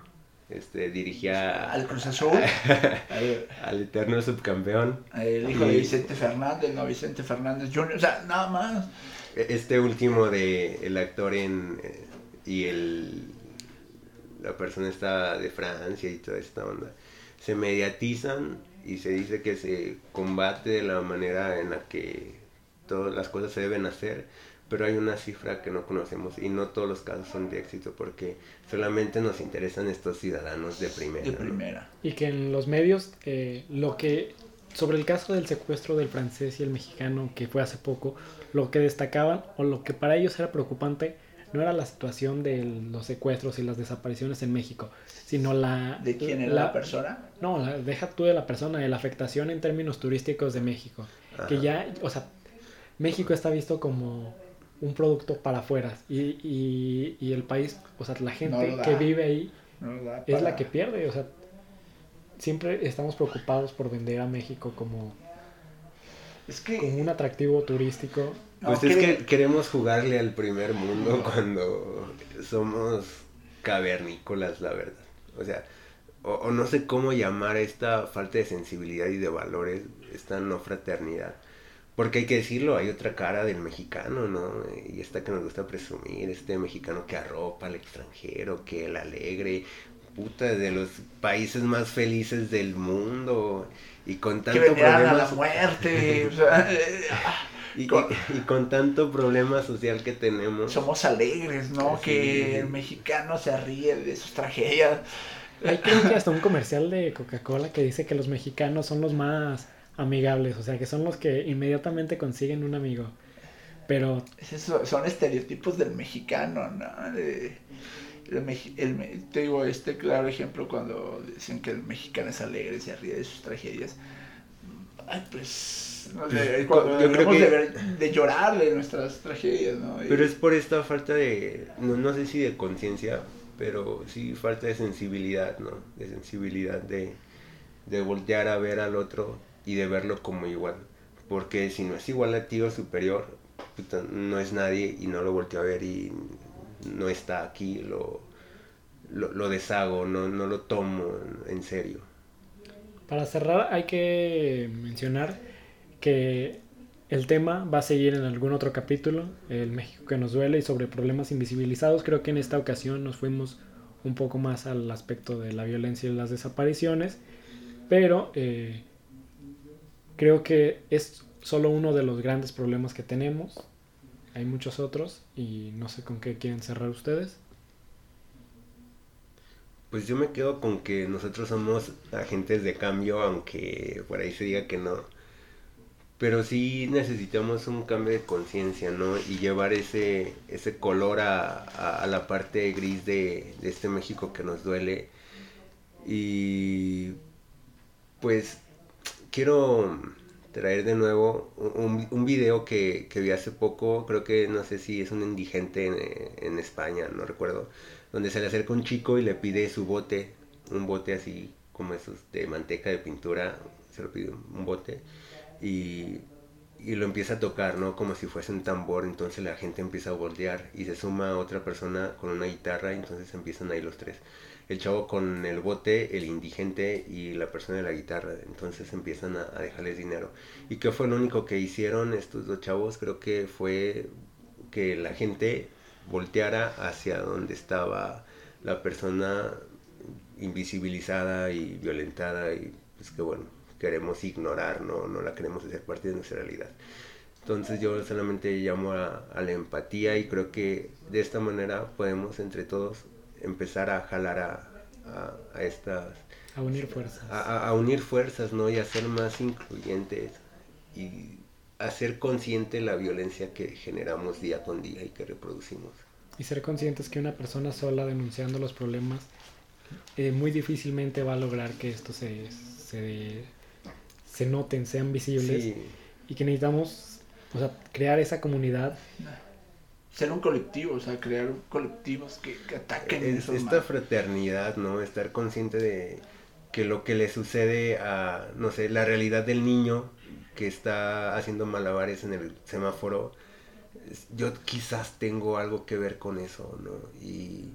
[SPEAKER 4] este, dirigía
[SPEAKER 3] Al Cruz Azul, *laughs* al-
[SPEAKER 4] eterno subcampeón.
[SPEAKER 3] el hijo de Vicente Fernández, no Vicente Fernández Jr., o sea, nada más.
[SPEAKER 4] Este último de el actor en eh, y el la persona está de Francia y toda esta onda se mediatizan y se dice que se combate de la manera en la que todas las cosas se deben hacer pero hay una cifra que no conocemos y no todos los casos son de éxito porque solamente nos interesan estos ciudadanos de primera
[SPEAKER 3] De
[SPEAKER 4] ¿no?
[SPEAKER 3] primera.
[SPEAKER 2] Y que en los medios, eh, lo que. Sobre el caso del secuestro del francés y el mexicano, que fue hace poco, lo que destacaban o lo que para ellos era preocupante no era la situación de los secuestros y las desapariciones en México, sino la.
[SPEAKER 3] ¿De quién era la, persona?
[SPEAKER 2] No, la- deja tú de la persona, de la afectación en términos turísticos de México. Que ya, o sea, México está visto como un producto para afuera y, y, y el país, o sea, la gente que vive ahí
[SPEAKER 3] No
[SPEAKER 2] es la que pierde, o sea, siempre estamos preocupados por vender a México como,
[SPEAKER 3] Es que...
[SPEAKER 2] como un atractivo turístico.
[SPEAKER 4] Pues es que queremos jugarle al primer mundo cuando somos cavernícolas, la verdad. O sea, o, o no sé cómo llamar esta falta de sensibilidad y de valores, esta no fraternidad. Porque hay que decirlo, hay otra cara del mexicano, ¿no? Y esta que nos gusta presumir, este mexicano que arropa al extranjero, que el alegre, puta, de los países más felices del mundo. Y con
[SPEAKER 3] que
[SPEAKER 4] tanto
[SPEAKER 3] venían a la muerte. *laughs* o sea, eh, ah,
[SPEAKER 4] y,
[SPEAKER 3] Con-
[SPEAKER 4] y- y con tanto problema social que tenemos.
[SPEAKER 3] somos alegres, ¿no?
[SPEAKER 4] Sí.
[SPEAKER 3] Que el mexicano se ríe de sus tragedias.
[SPEAKER 2] Hay que hasta un comercial de Coca-Cola que dice que los mexicanos son los más amigables, o sea, que son los que inmediatamente consiguen un amigo. Pero
[SPEAKER 3] eso, son estereotipos del mexicano, ¿no? De- el el me- te digo, este claro ejemplo cuando dicen que el mexicano es alegre, se ríe de sus tragedias. Ay, pues, no sé, cuando
[SPEAKER 4] yo creo que-
[SPEAKER 3] de, ver- de llorar de nuestras tragedias, ¿no? Y-
[SPEAKER 4] Pero es por esta falta de, no, no sé si de conciencia, pero sí falta de sensibilidad, ¿no? De sensibilidad de, de voltear a ver al otro y de verlo como igual. Porque si no es igual a ti o superior, puta, no es nadie y no lo volteo a ver y no está aquí, lo, lo, lo deshago, no, no lo tomo en serio.
[SPEAKER 2] para cerrar hay que mencionar que el tema va a seguir en algún otro capítulo, el México que nos duele y sobre problemas invisibilizados. Creo que en esta ocasión nos fuimos un poco más al aspecto de la violencia y las desapariciones, pero eh, creo que es solo uno de los grandes problemas que tenemos. Hay muchos otros y no sé con qué quieren cerrar ustedes.
[SPEAKER 4] Pues yo me quedo con que nosotros somos agentes de cambio, aunque por ahí se diga que no. Pero sí necesitamos un cambio de conciencia, ¿no? Y llevar ese, ese color a, a- la parte gris de, de este México que nos duele. Y pues quiero traer de nuevo un, un video que, que vi hace poco, creo que no sé si es un indigente en, en España, no recuerdo, donde se le acerca un chico y le pide su bote, un bote así como esos de manteca de pintura, se lo pide un bote y, y lo empieza a tocar, ¿no? Como si fuese un tambor, entonces la gente empieza a voltear y se suma otra persona con una guitarra entonces empiezan ahí los tres. El chavo con el bote, el indigente y la persona de la guitarra, entonces empiezan a, a dejarles dinero. ¿Y qué fue lo único que hicieron estos dos chavos? Creo que fue que la gente volteara hacia donde estaba la persona invisibilizada y violentada y pues que bueno, queremos ignorar, no, no la queremos hacer parte de nuestra realidad. Entonces yo solamente llamo a, a la empatía y creo que de esta manera podemos entre todos empezar a jalar a, a, a estas,
[SPEAKER 2] A unir fuerzas.
[SPEAKER 4] a, unir fuerzas, ¿no? Y a ser más incluyentes y hacer consciente la violencia que generamos día con día y que reproducimos.
[SPEAKER 2] y ser conscientes que una persona sola denunciando los problemas eh, muy difícilmente va a lograr que esto se, se, se noten, sean visibles.
[SPEAKER 4] Sí.
[SPEAKER 2] Y que necesitamos o sea, crear esa comunidad.
[SPEAKER 3] Ser un colectivo, o sea, crear colectivos que, que ataquen
[SPEAKER 4] Es-
[SPEAKER 3] esos
[SPEAKER 4] esta
[SPEAKER 3] mal.
[SPEAKER 4] fraternidad, ¿no? Estar consciente de que lo que le sucede a, no sé, la realidad del niño que está haciendo malabares en el semáforo, yo quizás tengo algo que ver con eso, ¿no? Y,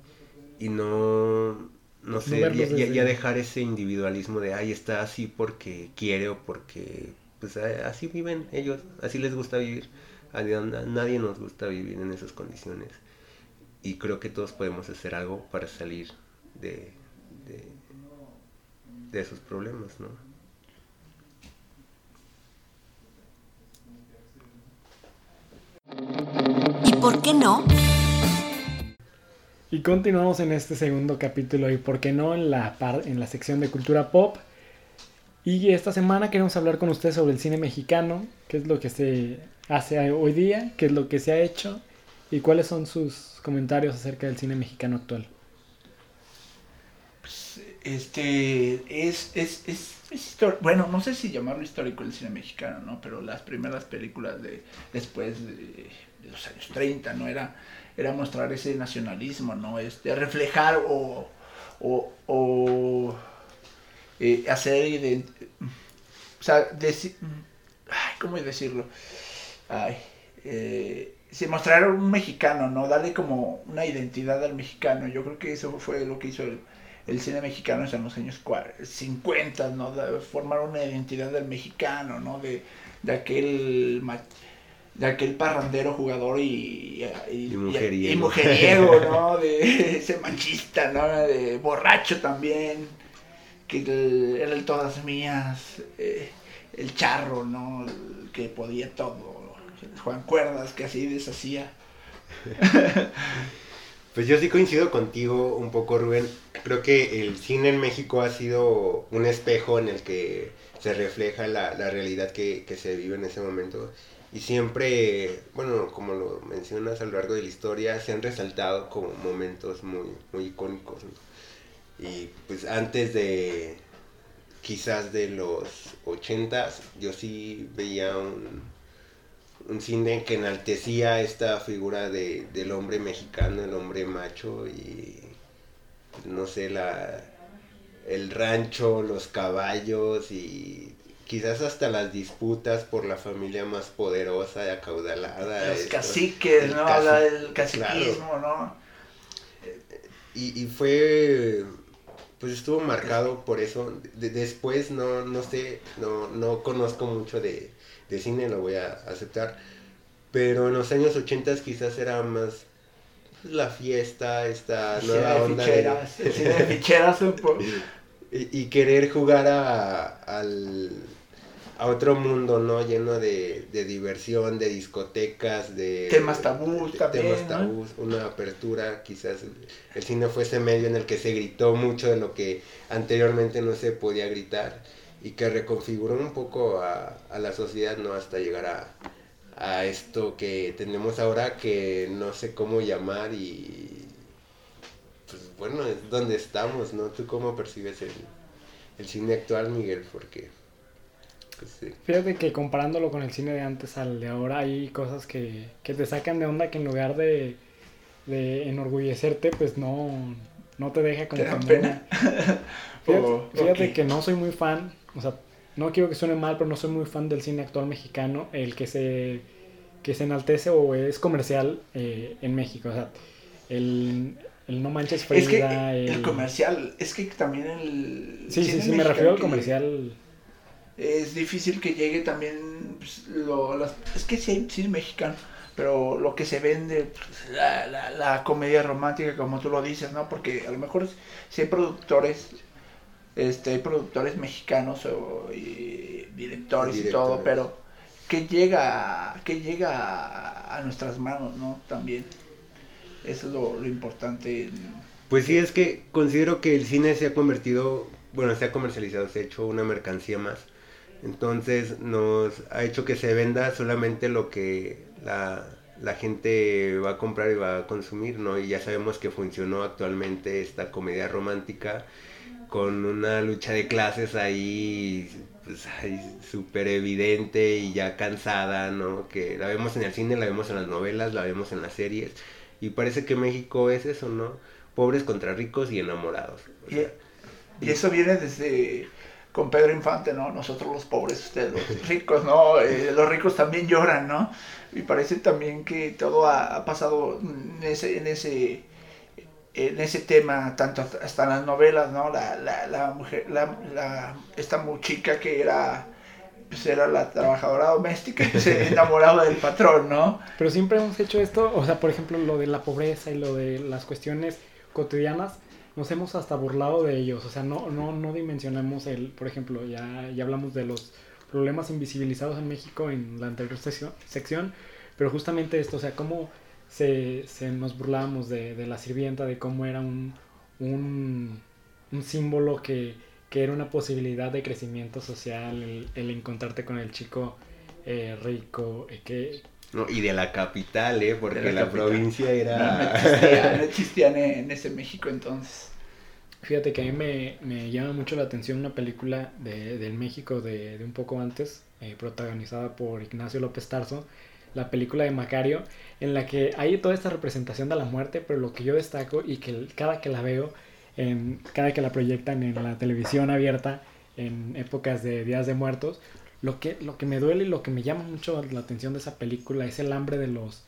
[SPEAKER 4] y no, no sé, ya, ya- dejar ese individualismo de, ay, está así porque quiere o porque, pues así viven ellos, así les gusta vivir. A nadie nos gusta vivir en esas condiciones y creo que todos podemos hacer algo para salir de, de, de esos problemas, ¿no?
[SPEAKER 1] ¿Y por qué no?
[SPEAKER 2] Y continuamos en este segundo capítulo y por qué no en la, en la sección de cultura pop. Y esta semana queremos hablar con ustedes sobre el cine mexicano, qué es lo que se hace hoy día, qué es lo que se ha hecho y cuáles son sus comentarios acerca del cine mexicano actual.
[SPEAKER 3] Este es, es, es, bueno, no sé si llamarlo histórico el cine mexicano, ¿no? Pero las primeras películas de después de, de los años 30, ¿no? Era, era mostrar ese nacionalismo, ¿no? Este, reflejar o, o, o eh, hacer o sea, deci- ay, ¿cómo decirlo? Ay, eh, sí, mostrar un mexicano, ¿no? Darle como una identidad al mexicano. Yo creo que eso fue lo que hizo el, el cine mexicano en los años cua- 50, ¿no? Formar una identidad del mexicano, ¿no? De, de aquel de aquel parrandero jugador y, y,
[SPEAKER 4] Y mujeriego.
[SPEAKER 3] y mujeriego, ¿no? De *laughs* ese machista, ¿no? De borracho también, que el- era el todas mías, eh, el charro, ¿no? El que podía todo, Juan Cuerdas, que así deshacía. *laughs*
[SPEAKER 4] Pues yo sí coincido contigo un poco, Rubén. Creo que el cine en México ha sido un espejo en el que se refleja la, la realidad que, que se vive en ese momento. Y siempre, bueno, como lo mencionas a lo largo de la historia, se han resaltado como momentos muy, muy icónicos. Y pues antes de, quizás de los ochentas, yo sí veía un, un cine que enaltecía esta figura de, del hombre mexicano, el hombre macho y no sé, la, el rancho, los caballos y quizás hasta las disputas por la familia más poderosa y acaudalada.
[SPEAKER 3] Los
[SPEAKER 4] esto,
[SPEAKER 3] caciques,
[SPEAKER 4] el
[SPEAKER 3] ¿no?
[SPEAKER 4] caci-
[SPEAKER 3] Habla del caciquismo, ¿no?
[SPEAKER 4] Y, y fue, pues estuvo marcado por eso. De- después no, no sé, no, no conozco mucho de, de cine, lo voy a aceptar. Pero en los años 80 quizás era más la fiesta, esta
[SPEAKER 3] Cine
[SPEAKER 4] nueva
[SPEAKER 3] de
[SPEAKER 4] onda de-
[SPEAKER 3] ficheras, el cine de *laughs* ficheras un po-
[SPEAKER 4] y, y querer jugar a, al, a otro mundo, ¿no? Lleno de, de diversión, de discotecas, de...
[SPEAKER 3] Temas tabús
[SPEAKER 4] de
[SPEAKER 3] también,
[SPEAKER 4] Temas
[SPEAKER 3] ¿no?
[SPEAKER 4] tabús, una apertura, quizás el cine fue ese medio en el que se gritó mucho de lo que anteriormente no se podía gritar y que reconfiguró un poco a, a la sociedad, ¿no? Hasta llegar a, a esto que tenemos ahora que no sé cómo llamar y pues bueno, es donde estamos, ¿no? ¿Tú cómo percibes el, el cine actual, Miguel? Porque, sí.
[SPEAKER 2] Fíjate que comparándolo con el cine de antes al de ahora hay cosas que, que te sacan de onda que en lugar de, de enorgullecerte, pues no, no te deja como
[SPEAKER 3] ¿Te da pena? *laughs* *laughs*
[SPEAKER 2] Fíjate,
[SPEAKER 3] Oh,
[SPEAKER 2] fíjate
[SPEAKER 3] ok.
[SPEAKER 2] que no soy muy fan, o sea, no quiero que suene mal, pero no soy muy fan del cine actual mexicano, el que se, que se enaltece o es comercial eh, en México. O sea, el, el No Manches
[SPEAKER 3] Es que
[SPEAKER 2] Frida,
[SPEAKER 3] el
[SPEAKER 2] el...
[SPEAKER 3] comercial, es que también el...
[SPEAKER 2] Sí, sí, sí, me refiero al comercial.
[SPEAKER 3] Es difícil que llegue también, pues, lo, las- es que sí hay cine mexicano, pero lo que se vende, pues, la, la, la comedia romántica, como tú lo dices, ¿no? Porque a lo mejor si hay productores, este, hay productores mexicanos o y directores y todo, pero que llega, que llega a, a nuestras manos, ¿no? También. Eso es lo, lo importante. en-
[SPEAKER 4] Pues sí, es que considero que el cine se ha convertido, bueno, se ha comercializado, se ha hecho una mercancía más. Entonces nos ha hecho que se venda solamente lo que la, la gente va a comprar y va a consumir, ¿no? Y ya sabemos que funcionó actualmente esta comedia romántica con una lucha de clases ahí, pues, súper evidente y ya cansada, ¿no? Que la vemos en el cine, la vemos en las novelas, la vemos en las series. Y parece que México es eso, ¿no? Pobres contra ricos y enamorados.
[SPEAKER 3] y, eso viene desde con Pedro Infante, ¿no? Nosotros los pobres, ustedes los *laughs* ricos, ¿no? Eh, los ricos también lloran, ¿no? Y parece también que todo ha, pasado en ese, en ese, en ese tema, tanto hasta en las novelas, ¿no? La, la, la mujer, la, la, esta chica que era, pues era la trabajadora doméstica y se *laughs* enamoraba del patrón, ¿no?
[SPEAKER 2] Pero siempre hemos hecho esto, o sea, por ejemplo, lo de la pobreza y lo de las cuestiones cotidianas, nos hemos hasta burlado de ellos, o sea, no, no, no dimensionamos el, por ejemplo, ya, ya hablamos de los problemas invisibilizados en México en la anterior sección, pero justamente esto, o sea, cómo se, se nos burlábamos de, de, la sirvienta, de cómo era un, un, un símbolo que, que, era una posibilidad de crecimiento social, el, el encontrarte con el chico eh, rico, eh, que,
[SPEAKER 4] no, y de la capital, ¿eh? Porque la, provincia
[SPEAKER 3] era... No, existía, en ese México entonces.
[SPEAKER 2] Fíjate que a mí me, me llama mucho la atención una película de, del México de, de un poco antes, eh, protagonizada por Ignacio López Tarso, la película de Macario, en la que hay toda esta representación de la muerte, pero lo que yo destaco y que cada que la veo, en, cada que la proyectan en la televisión abierta, en épocas de Días de Muertos, lo que, lo que me duele y lo que me llama mucho la atención de esa película es el hambre de los,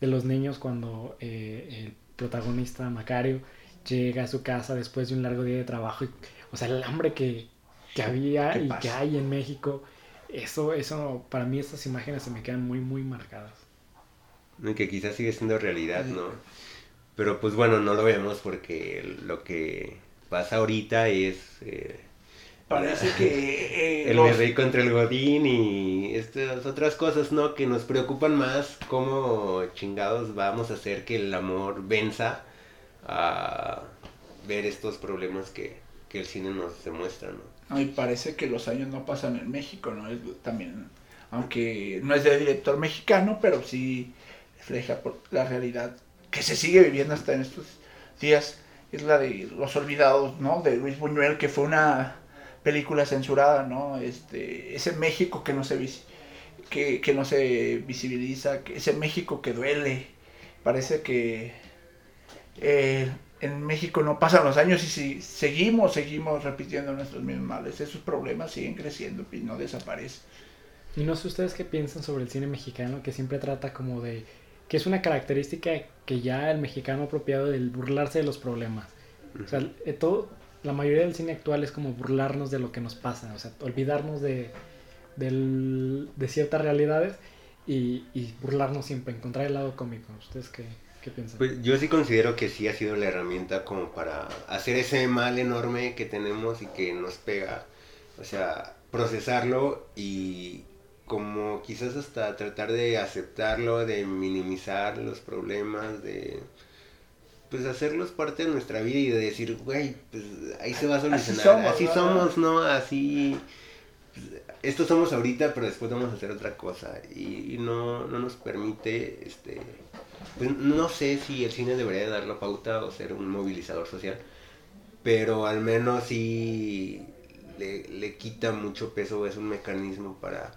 [SPEAKER 2] de los niños cuando eh, el protagonista Macario llega a su casa después de un largo día de trabajo. o sea, el hambre que, que había y que hay en México, eso, eso, para mí estas imágenes se me quedan muy, muy marcadas.
[SPEAKER 4] Y que quizás sigue siendo realidad, ¿no? Pero pues bueno, no lo vemos porque lo que pasa ahorita es... Eh,
[SPEAKER 3] Parece que...
[SPEAKER 4] Eh, el los... contra el Godín y estas otras cosas, ¿no? Que nos preocupan más cómo chingados vamos a hacer que el amor venza a ver estos problemas que, que el cine nos demuestra, ¿no?
[SPEAKER 3] Y parece que los años no pasan en México, ¿no? Es también, aunque no es de director mexicano, pero sí refleja la realidad que se sigue viviendo hasta en estos días. Es la de Los Olvidados, ¿no? De Luis Buñuel, que fue una película censurada, ¿no? Este, ese México que no se que, que no se visibiliza, que ese México que duele. Parece que eh, en México no pasan los años y si seguimos, seguimos repitiendo nuestros mismos males. Esos problemas siguen creciendo y no desaparecen.
[SPEAKER 2] Y no sé ustedes qué piensan sobre el cine mexicano que siempre trata como de que es una característica que ya el mexicano apropiado del burlarse de los problemas. O sea, eh, todo, la mayoría del cine actual es como burlarnos de lo que nos pasa, o sea, olvidarnos de, de ciertas realidades y, y, burlarnos siempre, encontrar el lado cómico. ¿Ustedes qué, qué piensan?
[SPEAKER 4] Pues yo sí considero que sí ha sido la herramienta como para hacer ese mal enorme que tenemos y que nos pega, o sea, procesarlo y como quizás hasta tratar de aceptarlo, de minimizar los problemas, de pues hacerlos parte de nuestra vida y de decir, güey, pues ahí se va a solucionar. Así somos, ¿no? Así, pues, esto somos ahorita, pero después vamos a hacer otra cosa. Y, no, no nos permite, este, pues no sé si el cine debería dar la pauta o ser un movilizador social, pero al menos sí le, le quita mucho peso, es un mecanismo para,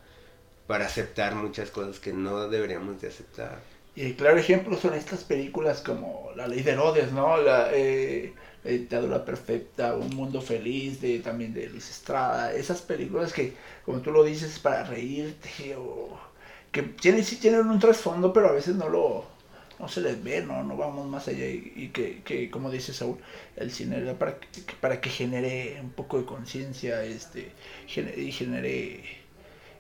[SPEAKER 4] para aceptar muchas cosas que no deberíamos de aceptar.
[SPEAKER 3] Y claro ejemplo son estas películas como La Ley de Herodes, ¿no? La, eh, la dictadura perfecta, Un mundo feliz, de también de Luis Estrada. Esas películas que, como tú lo dices, para reírte o que tienen, sí tienen un trasfondo, pero a veces no lo no se les ve, no, no vamos más allá y, que, que, como dice Saúl, el cine era para que, para que genere un poco de conciencia este, y genere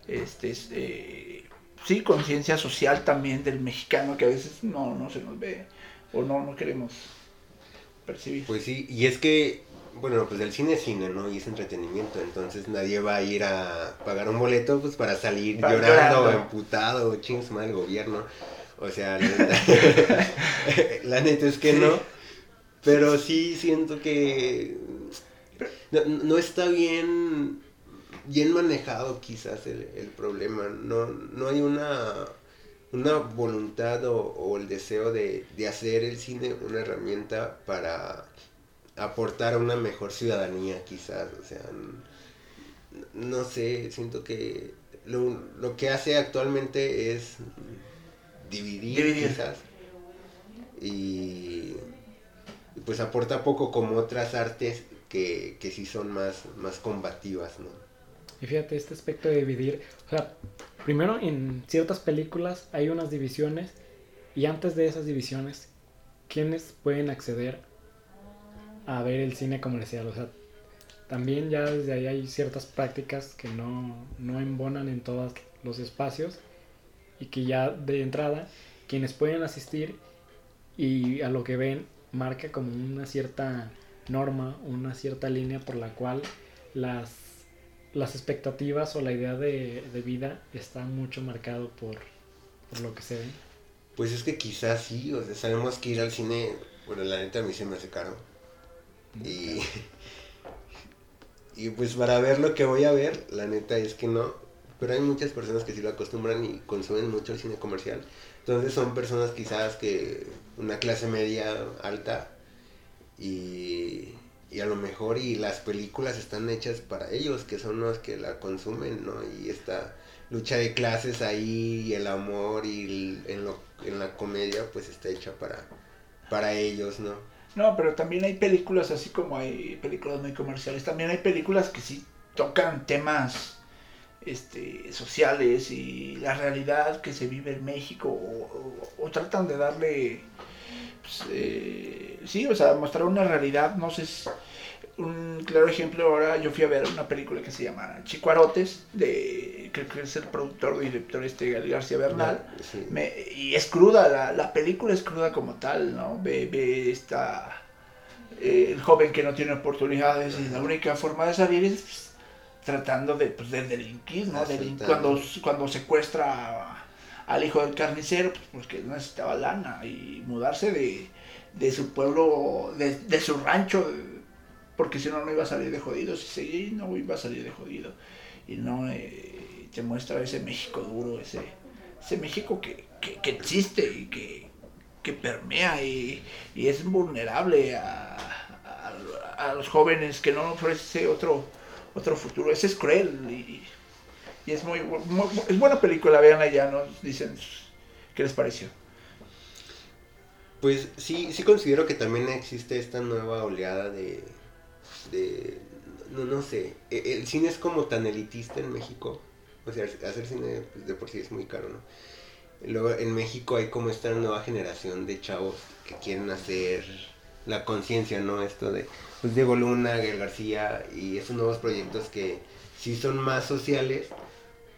[SPEAKER 3] este, este sí, conciencia social también del mexicano que a veces no, no se nos ve o no, no queremos percibir.
[SPEAKER 4] Pues sí, y es que, bueno, pues el cine es cine, ¿no? Y es entretenimiento, entonces nadie va a ir a pagar un boleto pues para salir llorando, o emputado, chingos mal el gobierno. O sea, la neta, *laughs* es que no. Pero sí siento que no está bien bien manejado quizás el, el, problema. No, no hay una una voluntad o, o el deseo de, de hacer el cine una herramienta para aportar a una mejor ciudadanía quizás, o sea, no sé, siento que lo, lo que hace actualmente es dividir,
[SPEAKER 3] Dividir.
[SPEAKER 4] quizás y, y pues aporta poco como otras artes que, que sí son más, más combativas, ¿no?
[SPEAKER 2] Y fíjate, este aspecto de dividir, o sea, primero en ciertas películas hay unas divisiones y antes de esas divisiones, ¿quiénes pueden acceder a ver el cine comercial? O sea, también ya desde ahí hay ciertas prácticas que no, no embonan en todos los espacios y que ya de entrada quienes pueden asistir y a lo que ven marca como una cierta norma, una cierta línea por la cual las, las expectativas o la idea de, de vida está mucho marcado por, por lo que se ve.
[SPEAKER 4] Pues es que quizás sí, o sea, sabemos que ir al cine, bueno, la neta a mí se me hace caro. Y, *laughs* y pues para ver lo que voy a ver, la neta es que no. Pero hay muchas personas que sí lo acostumbran y consumen mucho el cine comercial. Entonces son personas quizás que una clase media alta y, y a lo mejor y las películas están hechas para ellos, que son los que la consumen, ¿no? Y esta lucha de clases ahí, y el amor y en, lo, en la comedia pues está hecha para, para ellos, ¿no?
[SPEAKER 3] No, pero también hay películas, así como hay películas muy comerciales, también hay películas que sí tocan temas este, sociales y la realidad que se vive en México o tratan de darle, pues, eh, sí, o sea, mostrar una realidad, no sé, es un claro ejemplo ahora, yo fui a ver una película que se llama Chicuarotes, de, creo que es el productor y director este García Bernal,
[SPEAKER 4] Sí.
[SPEAKER 3] me- y es cruda, la, la película es cruda como tal, ¿no? Ve, ve esta, eh, el joven que no tiene oportunidades y la única forma de salir es pues, tratando de, pues, de delinquir, ¿no? Cuando, cuando secuestra a- al hijo del carnicero, pues porque necesitaba lana y mudarse de, de su pueblo, de, de su rancho, porque si no, no iba a salir de jodido, si seguía no iba a salir de jodido. Y no eh, te muestra ese México duro, ese, ese México que, que, existe y que, que permea y, y es vulnerable a, a- a los jóvenes que no ofrece otro, otro futuro. Ese es cruel y, y es muy, es buena película, veanla ya, nos dicen qué les pareció.
[SPEAKER 4] Pues sí, sí considero que también existe esta nueva oleada de, de no, no sé, e- el cine es como tan elitista en México, o sea, hacer cine pues, de por sí es muy caro, ¿no? Luego en México hay como esta nueva generación de chavos que quieren hacer la conciencia, ¿no? Esto de pues, Diego Luna, Gael García y esos nuevos proyectos que sí son más sociales,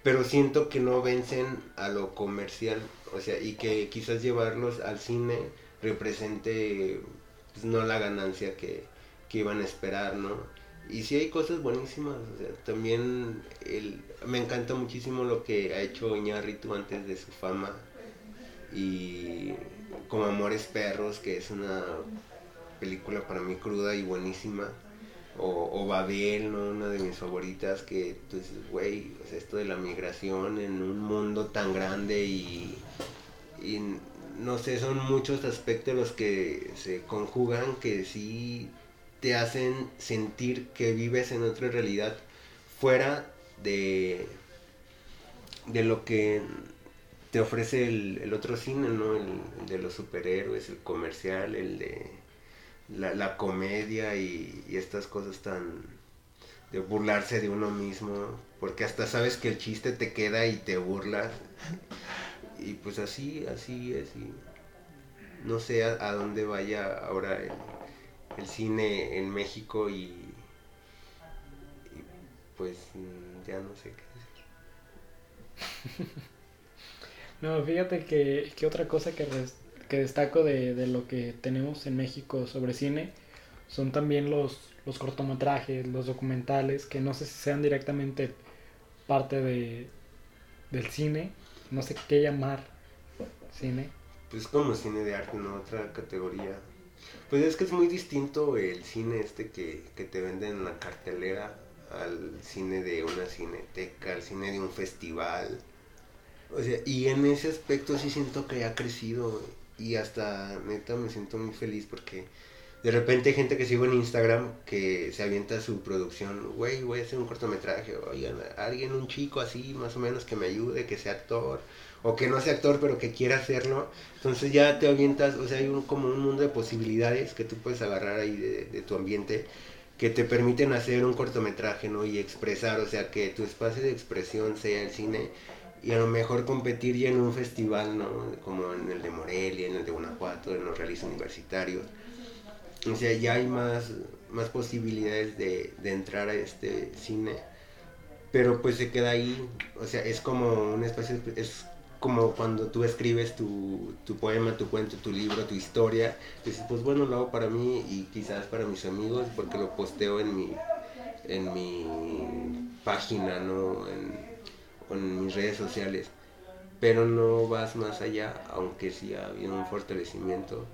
[SPEAKER 4] pero siento que no vencen a lo comercial, o sea, y que quizás llevarlos al cine represente pues, no la ganancia que, que iban a esperar, ¿no? Y sí hay cosas buenísimas, o sea, también el, me encanta muchísimo lo que ha hecho Iñárritu antes de su fama y como Amores Perros, que es una película para mí cruda y buenísima. O, o Babel, ¿no? una de mis favoritas, que dices, güey, sea, esto de la migración en un mundo tan grande y, y no sé, son muchos aspectos los que se conjugan que sí te hacen sentir que vives en otra realidad fuera de, de lo que te ofrece el, el otro cine, ¿no? El, el de los superhéroes, el comercial, el de la, la comedia y, y estas cosas tan de burlarse de uno mismo, porque hasta sabes que el chiste te queda y te burlas. Y pues así, así. Y no sé a, dónde vaya ahora el, el cine en México y, y pues ya no sé qué decir. *laughs*
[SPEAKER 2] No, fíjate que, que otra cosa que, que destaco de, de lo que tenemos en México sobre cine son también los, los cortometrajes, los documentales, que no sé si sean directamente parte de, del cine, no sé qué llamar cine.
[SPEAKER 4] Pues como cine de arte, ¿no? Otra categoría. Pues es que es muy distinto el cine este que, que te venden en la cartelera al cine de una cineteca, al cine de un festival. O sea, y en ese aspecto sí siento que ha crecido y hasta neta me siento muy feliz porque de repente hay gente que sigo en Instagram que se avienta su producción, güey, voy a hacer un cortometraje, oigan, alguien, un chico así más o menos que me ayude, que sea actor, o que no sea actor pero que quiera hacerlo. Entonces ya te avientas, o sea, hay un, como un mundo de posibilidades que tú puedes agarrar ahí de, de tu ambiente que te permiten hacer un cortometraje, ¿no? Y expresar, o sea, que tu espacio de expresión sea el cine y a lo mejor competir ya en un festival, ¿no? Como en el de Morelia, en el de Guanajuato, en los realizos universitarios. O sea, ya hay más, más posibilidades de, de entrar a este cine, pero pues se queda ahí, o sea, es como un espacio, es como cuando tú escribes tu, tu, poema, tu cuento, tu libro, tu historia, dices, pues bueno, lo hago para mí y quizás para mis amigos porque lo posteo en mi, en mi página, ¿no? En mis redes sociales. Pero no vas más allá, aunque sí ha habido un fortalecimiento.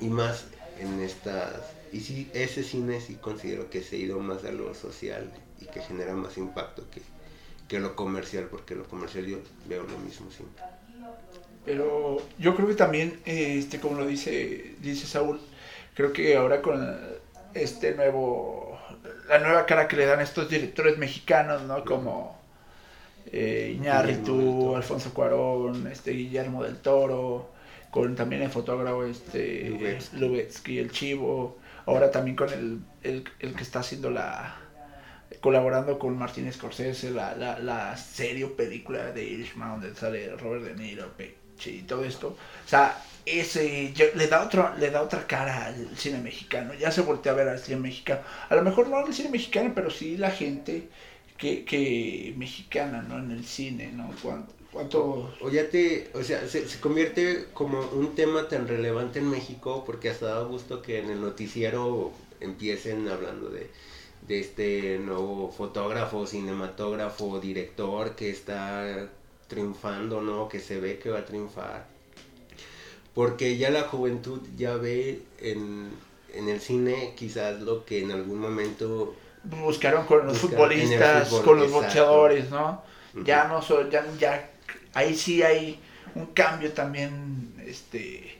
[SPEAKER 4] Y más en estas... Y sí, ese cine sí considero que se ha ido más a lo social y que genera más impacto que, que lo comercial, porque lo comercial yo veo lo mismo siempre.
[SPEAKER 3] Pero yo creo que también, este, como lo dice, dice Saúl, creo que ahora con este nuevo, la nueva cara que le dan estos directores mexicanos, ¿no? Como eh, Iñárritu, Alfonso Cuarón, este, Guillermo del Toro, con también el fotógrafo este, Lubetsky, el Chivo, ahora también con el, el, el que está haciendo la, colaborando con Martin Scorsese, la, la, la serie o película de Irishman, donde sale Robert De Niro, Pesci y todo esto. O sea, ese le da otro, le da otra cara al cine mexicano. Ya se voltea a ver al cine mexicano. A lo mejor no al cine mexicano, pero sí la gente que, que mexicana, ¿no? En el cine, ¿no? ¿Cuánto? cuánto...
[SPEAKER 4] O ya te, o sea, se, se, convierte como un tema tan relevante en México porque hasta da gusto que en el noticiero empiecen hablando de de este nuevo fotógrafo, cinematógrafo, director que está triunfando, ¿no? Que se ve que va a triunfar. Porque ya la juventud ya ve en, en el cine quizás lo que en algún momento
[SPEAKER 3] buscaron con los futbolistas, con los boxeadores, ¿no? Uh -huh. Ya no so, ya, ya ahí sí hay un cambio también este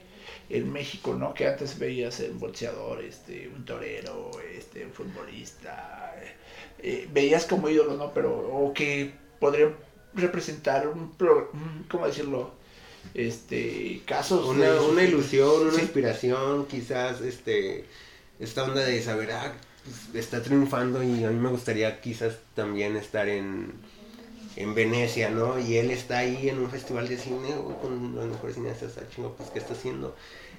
[SPEAKER 3] en México, ¿no? Que antes veías un boxeador, este, un torero, este, un futbolista, eh, veías como ídolo, ¿no? Pero, o que podrían representar un, ¿cómo decirlo? Este, casos
[SPEAKER 4] una, de, una ilusión, una sí. inspiración, quizás, este, esta onda de saber, ah, está triunfando y a mí me gustaría quizás también estar en, en Venecia, ¿no? Y él está ahí en un festival de cine con los mejores cineastas, ah, chingo, pues, ¿qué está haciendo?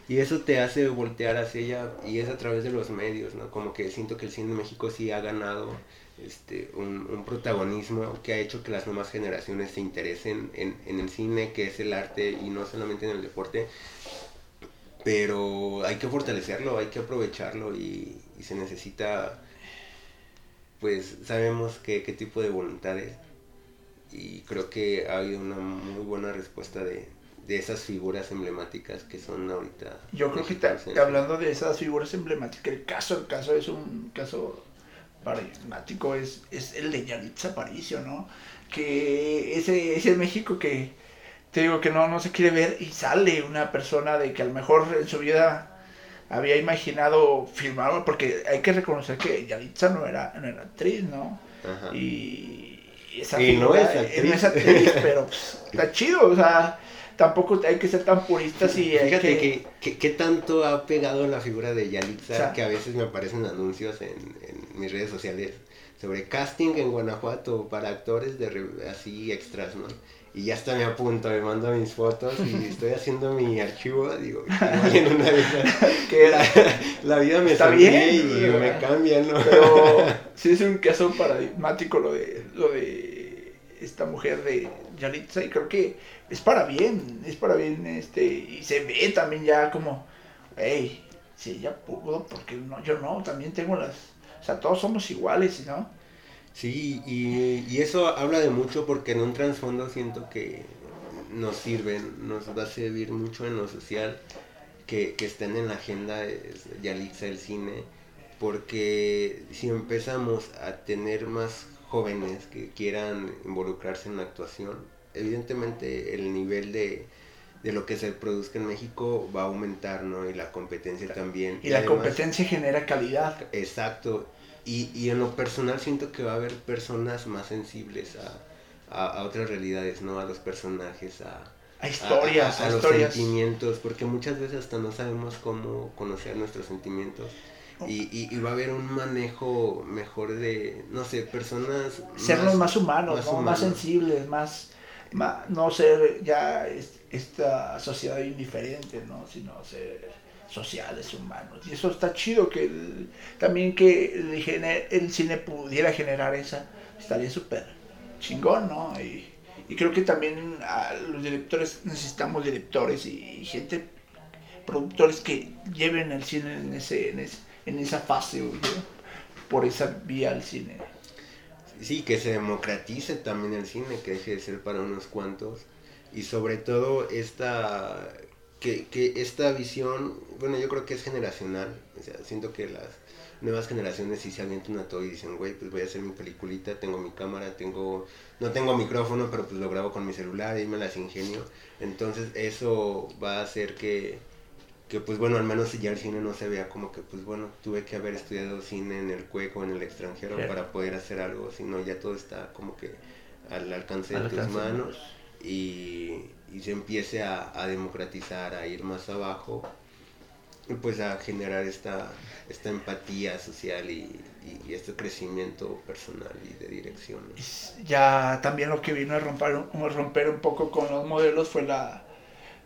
[SPEAKER 4] Y eso te hace voltear hacia ella y es a través de los medios, ¿no? Como que siento que el cine en México sí ha ganado este, un, un protagonismo que ha hecho que las nuevas generaciones se interesen en, en el cine, que es el arte y no solamente en el deporte. Pero hay que fortalecerlo, hay que aprovecharlo y, y se necesita, pues sabemos qué, qué tipo de voluntades y creo que ha habido una muy buena respuesta de, de esas figuras emblemáticas que son ahorita.
[SPEAKER 3] Yo creo que ta, hablando de esas figuras emblemáticas, el caso, el caso es un caso paradigmático, es, es el de Yalitza Aparicio, ¿no? Que ese, ese México que te digo que no, no se quiere ver y sale una persona de que a lo mejor en su vida había imaginado filmarlo, porque hay que reconocer que Yalitza no era, no era actriz, ¿no?
[SPEAKER 4] Ajá.
[SPEAKER 3] Y esa
[SPEAKER 4] y
[SPEAKER 3] figura,
[SPEAKER 4] no es actriz.
[SPEAKER 3] no es actriz *laughs* pero pues, está chido, o sea, tampoco hay que ser tan puristas y
[SPEAKER 4] Fíjate
[SPEAKER 3] que...
[SPEAKER 4] que, que, que tanto ha pegado la figura de Yalitza
[SPEAKER 3] O sea,
[SPEAKER 4] que a veces me aparecen anuncios en, en mis redes sociales sobre casting en Guanajuato para actores de así extras, ¿no? Y ya hasta me apunto, me mando mis fotos y estoy haciendo mi archivo, digo, *laughs* en una esas,
[SPEAKER 3] que
[SPEAKER 4] la, la vida me
[SPEAKER 3] Está bien,
[SPEAKER 4] y
[SPEAKER 3] güey.
[SPEAKER 4] me cambia, ¿no?
[SPEAKER 3] Pero *laughs* sí es un caso paradigmático lo de, lo de esta mujer de Yalitza y creo que es para bien, es para bien este y se ve también ya como, hey, si ella pudo, porque no, yo no, también tengo las, o sea, todos somos iguales, ¿no?
[SPEAKER 4] Sí, y, y eso habla de mucho porque en un trasfondo siento que nos sirven, nos va a servir mucho en lo social que, que estén en la agenda de Yalitza el cine, porque si empezamos a tener más jóvenes que quieran involucrarse en la actuación, evidentemente el nivel de, de lo que se produzca en México va a aumentar, ¿no? Y la competencia también.
[SPEAKER 3] Y, la
[SPEAKER 4] además-
[SPEAKER 3] competencia genera calidad.
[SPEAKER 4] Exacto. Y, y en lo personal siento que va a haber personas más sensibles a, a, a otras realidades, ¿no? A los personajes, a,
[SPEAKER 3] A historias,
[SPEAKER 4] a,
[SPEAKER 3] a,
[SPEAKER 4] a los
[SPEAKER 3] historias.
[SPEAKER 4] sentimientos, porque muchas veces hasta no sabemos cómo conocer nuestros sentimientos. Y, y, y va a haber un manejo mejor de, no sé, personas...
[SPEAKER 3] Sernos más humanos,
[SPEAKER 4] más
[SPEAKER 3] ¿no? más sensibles, más, ma- no ser ya es- esta sociedad indiferente, ¿no? sino ser sociales, humanos. Y eso está chido que también que el, cine pudiera generar esa, estaría súper chingón, ¿no? Y, creo que también los directores necesitamos directores y, gente, productores que lleven el cine en, ese, en, ese- en esa fase, por esa vía al cine.
[SPEAKER 4] Sí, que se democratice también el cine, que deje de ser para unos cuantos. Y sobre todo esta, que, que esta visión, bueno, yo creo que es generacional. O sea, siento que las nuevas generaciones sí se avientan a todo y dicen, güey, pues voy a hacer mi peliculita, tengo mi cámara, tengo, no tengo micrófono, pero pues lo grabo con mi celular y me las ingenio. Entonces eso va a hacer que, que pues bueno, al menos ya el cine no se vea como que pues bueno, tuve que haber estudiado cine en el cueco, en el extranjero para poder hacer algo, sino ya todo está como que al alcance
[SPEAKER 3] Al
[SPEAKER 4] de tus
[SPEAKER 3] alcance
[SPEAKER 4] manos y, y se empiece a, a democratizar, a ir más abajo y pues a generar esta, esta empatía social y, y- este crecimiento personal y de dirección.
[SPEAKER 3] ya también lo que vino a romper, a romper un poco con los modelos fue la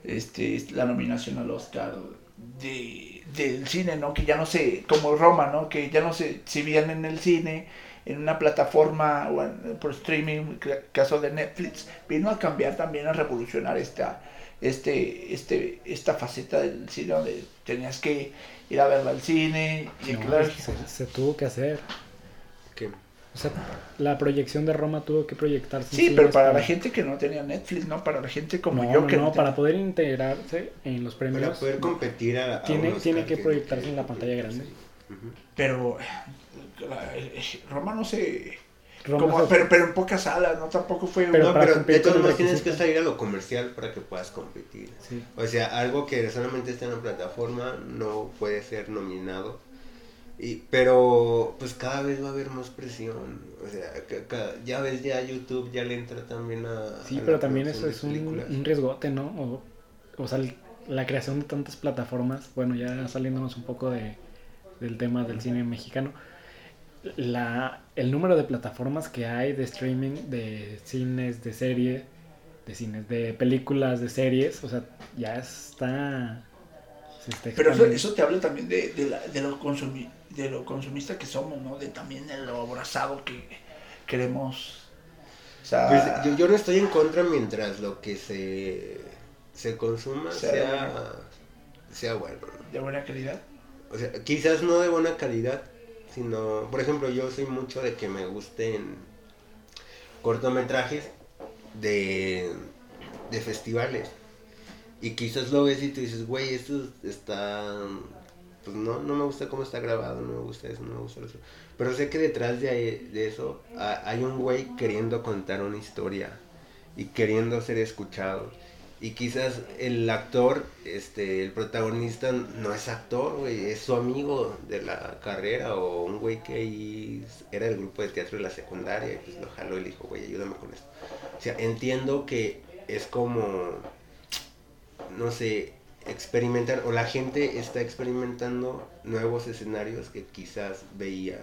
[SPEAKER 3] este la nominación al Oscar de, del cine, ¿no? Que ya no se, como Roma, ¿no? Que ya no se exhibían en el cine, en una plataforma o en- por streaming, ca- caso de Netflix, vino a cambiar también, a revolucionar esta, este, este, esta faceta del cine donde tenías que ir a verla al cine y
[SPEAKER 2] No,
[SPEAKER 3] claro,
[SPEAKER 2] se, se tuvo que hacer.
[SPEAKER 4] ¿Qué?
[SPEAKER 2] O sea, la proyección de Roma tuvo que proyectarse.
[SPEAKER 3] Sí, pero para la gente que no tenía Netflix, ¿no? Para la gente como
[SPEAKER 2] no,
[SPEAKER 3] yo
[SPEAKER 2] no,
[SPEAKER 3] que
[SPEAKER 2] no,
[SPEAKER 3] no
[SPEAKER 2] para
[SPEAKER 3] tenía-
[SPEAKER 2] poder integrarse en los
[SPEAKER 4] Para
[SPEAKER 2] premios
[SPEAKER 4] poder competir a, a
[SPEAKER 2] tiene, tiene que proyectarse
[SPEAKER 4] que-
[SPEAKER 2] en la pantalla grande.
[SPEAKER 3] Pero Roma no se...
[SPEAKER 2] Roma
[SPEAKER 3] como-
[SPEAKER 2] se-
[SPEAKER 3] pero, pero en pocas salas, ¿no? Tampoco fue...
[SPEAKER 2] Pero
[SPEAKER 4] no, pero de modos tienes que salir a lo comercial para que puedas competir.
[SPEAKER 2] sí.
[SPEAKER 4] O sea, algo que solamente está en la plataforma no puede ser nominado. Y, pero pues cada vez va a haber más presión. O sea, ya ves, ya YouTube ya le entra también a...
[SPEAKER 2] Sí,
[SPEAKER 4] a
[SPEAKER 2] pero también eso es un, un riesgote, ¿no? O, o sea, la creación de tantas plataformas, bueno, ya saliéndonos un poco de, del tema del cine mexicano, la, el número de plataformas que hay de streaming, de cines, de series, de cines, de películas, de series, o sea, ya está... Se está
[SPEAKER 3] Pero eso, te habla también de, de, la- de, lo consumi- de lo consumista que somos, ¿no? De también de lo abrazado que queremos... O sea,
[SPEAKER 4] Pues, yo, yo no estoy en contra mientras lo que se, se consuma
[SPEAKER 3] Sea
[SPEAKER 4] sea,
[SPEAKER 3] bueno.
[SPEAKER 4] sea bueno. ¿no?
[SPEAKER 3] de buena calidad.
[SPEAKER 4] O sea, quizás no de buena calidad, sino, por ejemplo, yo soy mucho de que me gusten cortometrajes de, de festivales. Y quizás lo ves y tú dices, güey, esto está... Pues no, no me gusta cómo está grabado, no me gusta eso, no me gusta eso. Pero sé que detrás de, de eso ha- hay un güey queriendo contar una historia y queriendo ser escuchado. Y quizás el actor, este, el protagonista no es actor, güey, es su amigo de la carrera o un güey que ahí era del grupo de teatro de la secundaria y pues lo jaló y le dijo, güey, ayúdame con esto. O sea, entiendo que es como, no sé, experimentar, o la gente está experimentando nuevos escenarios que quizás veía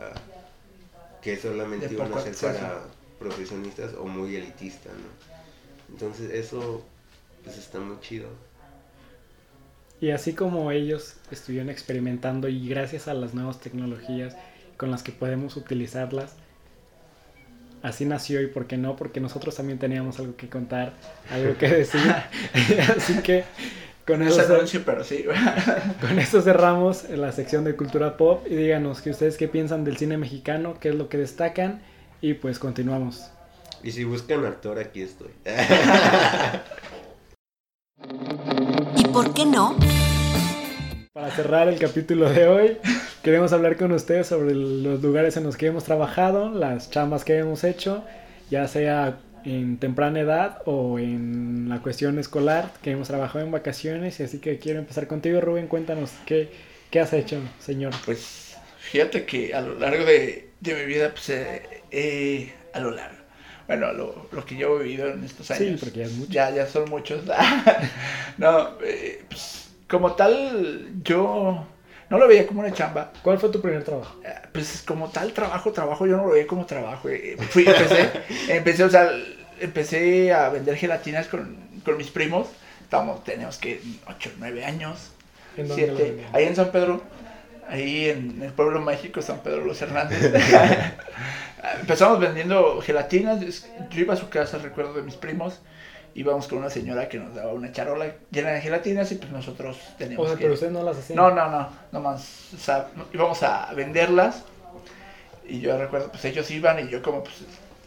[SPEAKER 4] que solamente iban a ser para profesionistas o muy elitistas, ¿no? Entonces eso pues está muy chido.
[SPEAKER 2] Y así como ellos estuvieron experimentando y gracias a las nuevas tecnologías con las que podemos utilizarlas, así nació y por qué no, porque nosotros también teníamos algo que contar, algo que decir. *laughs* *laughs* así que con eso,
[SPEAKER 3] sí. *laughs*
[SPEAKER 2] con eso cerramos la sección de cultura pop y díganos que ustedes qué piensan del cine mexicano, qué es lo que destacan y pues continuamos.
[SPEAKER 4] Y si buscan actor, aquí estoy.
[SPEAKER 1] ¿Y por qué no?
[SPEAKER 2] Para cerrar el capítulo de hoy, queremos hablar con ustedes sobre los lugares en los que hemos trabajado, las chambas que hemos hecho, ya sea en temprana edad o en la cuestión escolar, que hemos trabajado en vacaciones, y así que quiero empezar contigo, Rubén, cuéntanos qué, qué has hecho, señor.
[SPEAKER 3] Pues fíjate que a lo largo de, de mi vida, pues eh, eh, a lo largo, bueno, lo, lo, que yo he vivido en estos años,
[SPEAKER 2] sí, porque ya, es mucho.
[SPEAKER 3] ya, ya son muchos, *laughs* no, eh, pues, como tal, yo no lo veía como una chamba.
[SPEAKER 2] ¿Cuál fue tu primer trabajo?
[SPEAKER 3] Pues como tal trabajo, trabajo, yo no lo veía como trabajo. Fui, empecé, *laughs* empecé, o sea, empecé a vender gelatinas con, con mis primos. Estábamos, teníamos que 8, 9 años.
[SPEAKER 2] ¿En dónde
[SPEAKER 3] siete, ahí en San Pedro, ahí en el pueblo mágico San Pedro Los Hernández. *laughs* *laughs* Empezamos vendiendo gelatinas. Yo iba a su casa, recuerdo de mis primos íbamos con una señora que nos daba una charola llena de gelatinas y pues nosotros teníamos
[SPEAKER 2] o sea,
[SPEAKER 3] que...
[SPEAKER 2] pero ustedes no las hacían.
[SPEAKER 3] No, no, no, nomás, o sea, íbamos a venderlas y yo recuerdo, pues ellos iban y yo como, pues,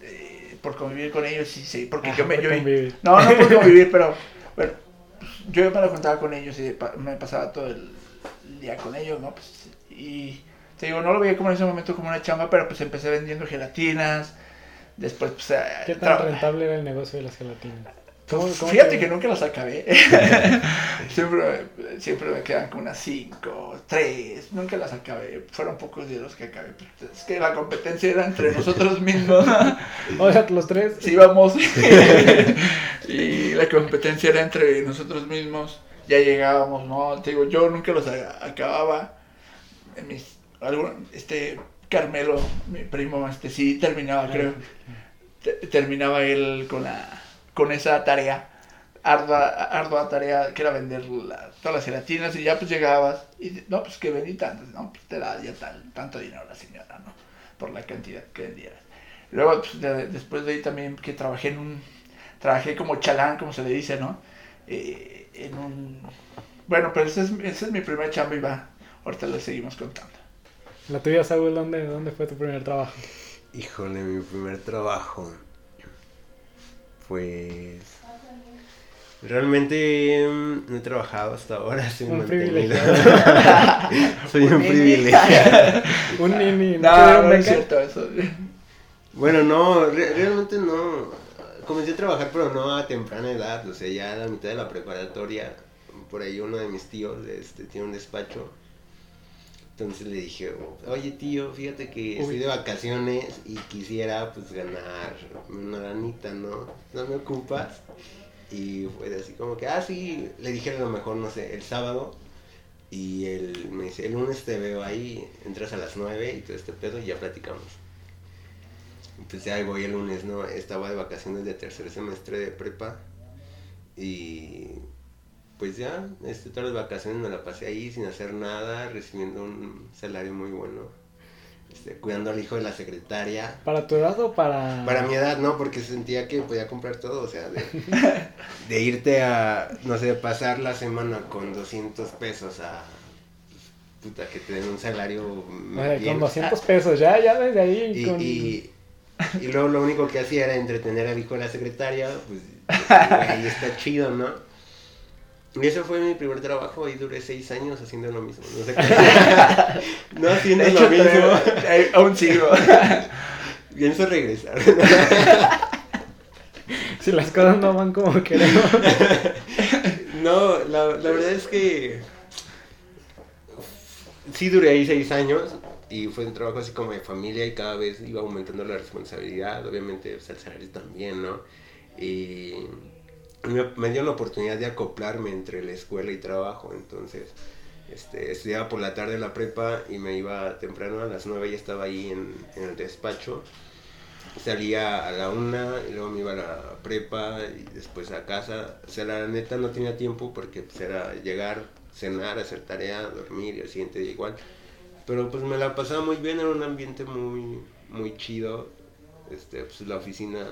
[SPEAKER 3] eh, por convivir con ellos, sí, sí, porque
[SPEAKER 2] Ah,
[SPEAKER 3] yo me...
[SPEAKER 2] por
[SPEAKER 3] Yo,
[SPEAKER 2] convivir.
[SPEAKER 3] no, no por *laughs* convivir, pero, bueno, pues, yo me lo contaba con ellos y pa- me pasaba todo el día con ellos, ¿no? Pues, y te digo, no lo veía como en ese momento como una chamba, pero pues empecé vendiendo gelatinas, después, pues... eh,
[SPEAKER 2] ¿Qué tan rentable era el negocio de las gelatinas? ¿Cómo- cómo
[SPEAKER 3] Fíjate
[SPEAKER 2] te-
[SPEAKER 3] que nunca las acabé. *laughs* *laughs* siempre, siempre me quedan con unas 5, 3. Nunca las acabé. Fueron pocos días los que acabé. Es que la competencia era entre nosotros *laughs* mismos.
[SPEAKER 2] O sea, los tres.
[SPEAKER 3] Sí, íbamos. y la competencia era entre nosotros mismos. Ya llegábamos, ¿no? Te digo, yo nunca los acababa. En Mis, algún, este, Carmelo, mi primo, este sí terminaba, creo. te- terminaba él con la con esa tarea ardua, ardua tarea que era vender la- todas las gelatinas y ya pues llegabas y no pues que vendí tantas no pues te da ya tal, tanto dinero la señora no por la cantidad que vendieras. Luego pues, de- después de ahí también que trabajé en un trabajé como chalán como se le dice no Eh, en un bueno pero ese es, ese es mi primer chamba y va ahorita le seguimos contando
[SPEAKER 2] La tuya, Saúl, ¿dónde, ¿dónde fue tu primer trabajo?
[SPEAKER 4] Híjole, mi primer trabajo. Pues. Realmente mm, no he trabajado hasta ahora, *laughs* soy
[SPEAKER 2] Un
[SPEAKER 4] mantenido.
[SPEAKER 2] privilegiado. *laughs*
[SPEAKER 4] soy un privilegiado. *laughs*
[SPEAKER 2] Un nini.
[SPEAKER 3] no,
[SPEAKER 2] dieron
[SPEAKER 3] no es cierto eso
[SPEAKER 4] Bueno, no, re- realmente no. Comencé a trabajar, pero no a temprana edad, o sea, ya a la mitad de la preparatoria. Por ahí uno de mis tíos este, tiene un despacho. Entonces le dije, oye tío, fíjate que estoy de vacaciones y quisiera pues ganar una lanita, ¿no? ¿No me ocupas? Y fue así como que, ah, sí, le dije a lo mejor, no sé, el sábado. Y él me dice, el lunes te veo ahí, entras a las 9 y todo este pedo y ya platicamos. Pues ya ahí voy el lunes, ¿no? Estaba de vacaciones de tercer semestre de prepa. Y pues ya, este, todas las vacaciones me la pasé ahí sin hacer nada, recibiendo un salario muy bueno. Este, cuidando al hijo de la secretaria.
[SPEAKER 2] ¿Para tu edad o para.?
[SPEAKER 4] Para mi edad no, porque sentía que podía comprar todo, o sea, de, *laughs* de irte a, no sé, pasar la semana con 200 pesos a, pues, puta, que te den un salario
[SPEAKER 2] O sea,
[SPEAKER 4] bien.
[SPEAKER 2] con 200 pesos, ya, ya desde ahí.
[SPEAKER 4] Y,
[SPEAKER 2] con...
[SPEAKER 4] y, *laughs* y luego lo único que hacía era entretener hijo de la secretaria, pues *laughs* ahí está chido, ¿no? Y eso fue mi primer trabajo, y duré seis años haciendo lo mismo. No sé qué. *laughs* no haciendo
[SPEAKER 3] De
[SPEAKER 4] lo
[SPEAKER 3] hecho,
[SPEAKER 4] mismo.
[SPEAKER 3] aún sigo.
[SPEAKER 4] Pienso regresar.
[SPEAKER 2] Si las cosas no van como queremos.
[SPEAKER 4] no, la, la verdad es que sí duré ahí seis años y fue un trabajo así como de familia y cada vez iba aumentando la responsabilidad, obviamente pues, el salario también, ¿no? Y me, dio la oportunidad de acoplarme entre la escuela y trabajo, entonces este, estudiaba por la tarde la prepa y me iba temprano a las nueve y estaba ahí en, en el despacho. Salía a la una y luego me iba a la prepa y después a casa. O sea, la neta no tenía tiempo porque pues, era llegar, cenar, hacer tarea, dormir y el siguiente día igual. Pero pues me la pasaba muy bien, era un ambiente muy, muy chido. Este, pues la oficina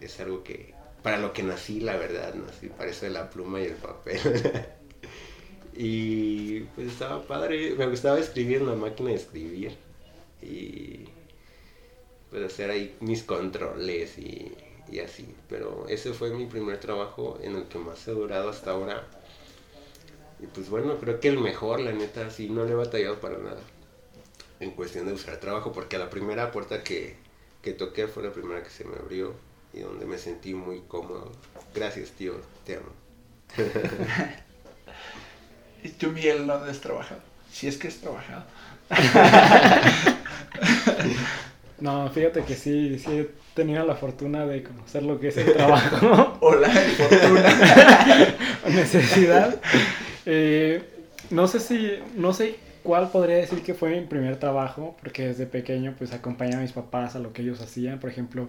[SPEAKER 4] es algo que, para lo que nací, la verdad, nací para eso de la pluma y el papel. *laughs* y pues estaba padre, me gustaba escribir en la máquina de escribir. Y pues hacer ahí mis controles y, y así. Pero ese fue mi primer trabajo en el que más he durado hasta ahora. Y pues bueno, creo que el mejor, la neta, sí, no le he batallado para nada. En cuestión de buscar trabajo, porque la primera puerta que, que toqué fue la primera que se me abrió. y donde me sentí muy cómodo. Gracias, tío, te amo. *laughs*
[SPEAKER 3] ¿Y tú, Miguel, dónde has trabajado? Si es que has trabajado. *laughs*
[SPEAKER 2] No, fíjate que sí, sí he tenido la fortuna de conocer lo que es el trabajo. *laughs*
[SPEAKER 3] Hola, fortuna.
[SPEAKER 2] necesidad. Eh, no sé si, no sé cuál podría decir que fue mi primer trabajo, porque desde pequeño pues acompañaba a mis papás a lo que ellos hacían. Por ejemplo,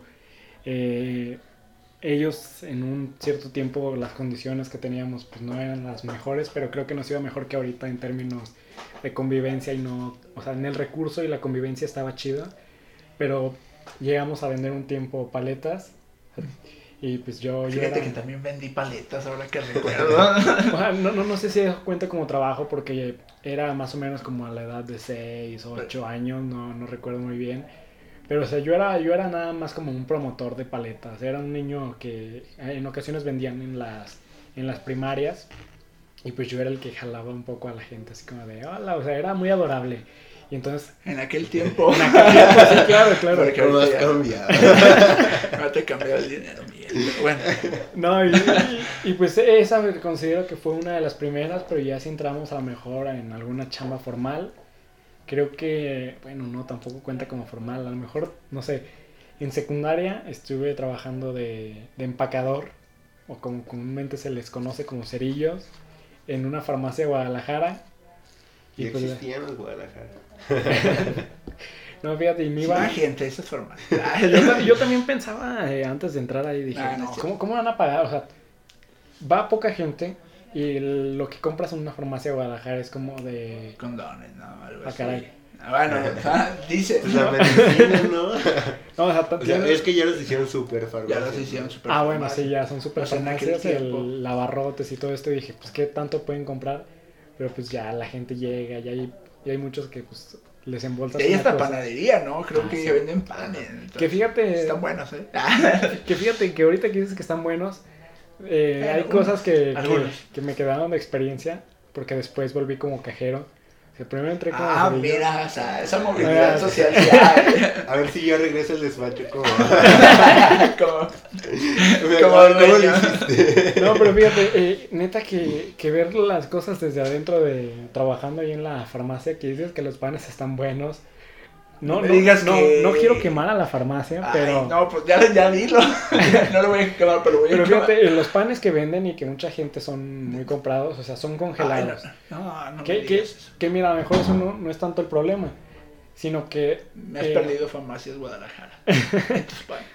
[SPEAKER 2] eh, ellos en un cierto tiempo las condiciones que teníamos pues no eran las mejores, pero creo que nos iba mejor que ahorita en términos de convivencia y no, o sea, en el recurso y la convivencia estaba chida, pero llegamos a vender un tiempo paletas y pues yo... yo
[SPEAKER 3] Fíjate
[SPEAKER 2] era-
[SPEAKER 3] que también vendí paletas ahora que *laughs* recuerdo. *laughs*
[SPEAKER 2] no, no, no sé si cuenta como trabajo porque era más o menos como a la edad de 6 o 8 años, no, no recuerdo muy bien. Pero o sea, yo era, yo era nada más como un promotor de paletas. Era un niño que en ocasiones vendían en las, en las primarias. Y pues yo era el que jalaba un poco a la gente, así como de, hola, o sea, era muy adorable. Y entonces,
[SPEAKER 3] en aquel tiempo.
[SPEAKER 2] sí, claro, claro.
[SPEAKER 3] Porque
[SPEAKER 4] ¿Cómo has cambiado?
[SPEAKER 3] No te cambió el dinero, Miguel. Bueno,
[SPEAKER 2] No, y, y- y, pues esa considero que fue una de las primeras, pero ya si entramos a lo mejor en alguna chamba formal, creo que, bueno, no, tampoco cuenta como formal, a lo mejor, no sé, en secundaria estuve trabajando de, de empacador, o como comúnmente se les conoce como cerillos, en una farmacia de Guadalajara.
[SPEAKER 4] Y
[SPEAKER 2] pues,
[SPEAKER 4] existían en Guadalajara. *laughs*
[SPEAKER 2] no, fíjate, y me
[SPEAKER 3] sí,
[SPEAKER 2] iba...
[SPEAKER 3] ah, gente, eso es formal. *laughs*
[SPEAKER 2] Yo, yo también pensaba eh, antes de entrar ahí, dije,
[SPEAKER 3] Ah, no,
[SPEAKER 2] "No,
[SPEAKER 3] sí.
[SPEAKER 2] ¿cómo, ¿cómo van a pagar? O sea, va poca gente y el- lo que compras en una farmacia de Guadalajara es como de...
[SPEAKER 3] Condones, ¿no? Algo
[SPEAKER 2] Ah,
[SPEAKER 3] así.
[SPEAKER 2] caray.
[SPEAKER 3] Ah, Bueno, *laughs* ah, dice.
[SPEAKER 4] Pues la
[SPEAKER 3] ¿no?
[SPEAKER 4] medicina, ¿no?
[SPEAKER 2] No, o sea,
[SPEAKER 4] O sea, es que ya los hicieron súper
[SPEAKER 3] Ya
[SPEAKER 4] farmacias.
[SPEAKER 3] los hicieron super
[SPEAKER 2] Ah, bueno, sí, ya son super
[SPEAKER 3] O sea,
[SPEAKER 2] farmacias, el lavarrotes y todo esto. Y dije, pues, ¿qué tanto pueden comprar? Pero pues ya la gente llega, ya hay, ya hay muchos que pues les embolsas
[SPEAKER 3] Y está
[SPEAKER 2] cosa.
[SPEAKER 3] panadería, ¿no? Creo
[SPEAKER 2] Ah,
[SPEAKER 3] que
[SPEAKER 2] sí.
[SPEAKER 3] venden panes. entonces,
[SPEAKER 2] Que fíjate,
[SPEAKER 3] Están buenos, ¿eh? *laughs*
[SPEAKER 2] que fíjate que ahorita que dices que están buenos, eh, hay
[SPEAKER 3] Algunos,
[SPEAKER 2] cosas que, que me quedaron de experiencia, porque después volví como cajero. Sea, primero entré como
[SPEAKER 3] Ah, mira, o sea, esa movilidad
[SPEAKER 2] Ah,
[SPEAKER 3] social *laughs* sí hay.
[SPEAKER 4] A ver si ya regresa el despacho como...
[SPEAKER 3] Como-
[SPEAKER 4] ¿Cómo, *laughs*
[SPEAKER 3] Como.
[SPEAKER 2] No, pero fíjate, eh, neta que, que ver las cosas desde adentro de trabajando ahí en la farmacia, que dices que los panes están buenos. No,
[SPEAKER 3] No me digas
[SPEAKER 2] no,
[SPEAKER 3] que-
[SPEAKER 2] no quiero quemar a la farmacia,
[SPEAKER 3] Ay,
[SPEAKER 2] pero,
[SPEAKER 3] no, pues ya, ya dilo. *laughs* no lo voy a quemar, pero voy a
[SPEAKER 2] pero
[SPEAKER 3] quemar.
[SPEAKER 2] fíjate, los panes que venden y que mucha gente son muy comprados, o sea, son
[SPEAKER 3] Ay,
[SPEAKER 2] congelados.
[SPEAKER 3] no, no, no
[SPEAKER 2] que, mira, a lo mejor eso no, no es tanto el problema, sino que
[SPEAKER 3] Me has
[SPEAKER 2] eh,
[SPEAKER 3] perdido farmacias Guadalajara. *laughs* En tus panes.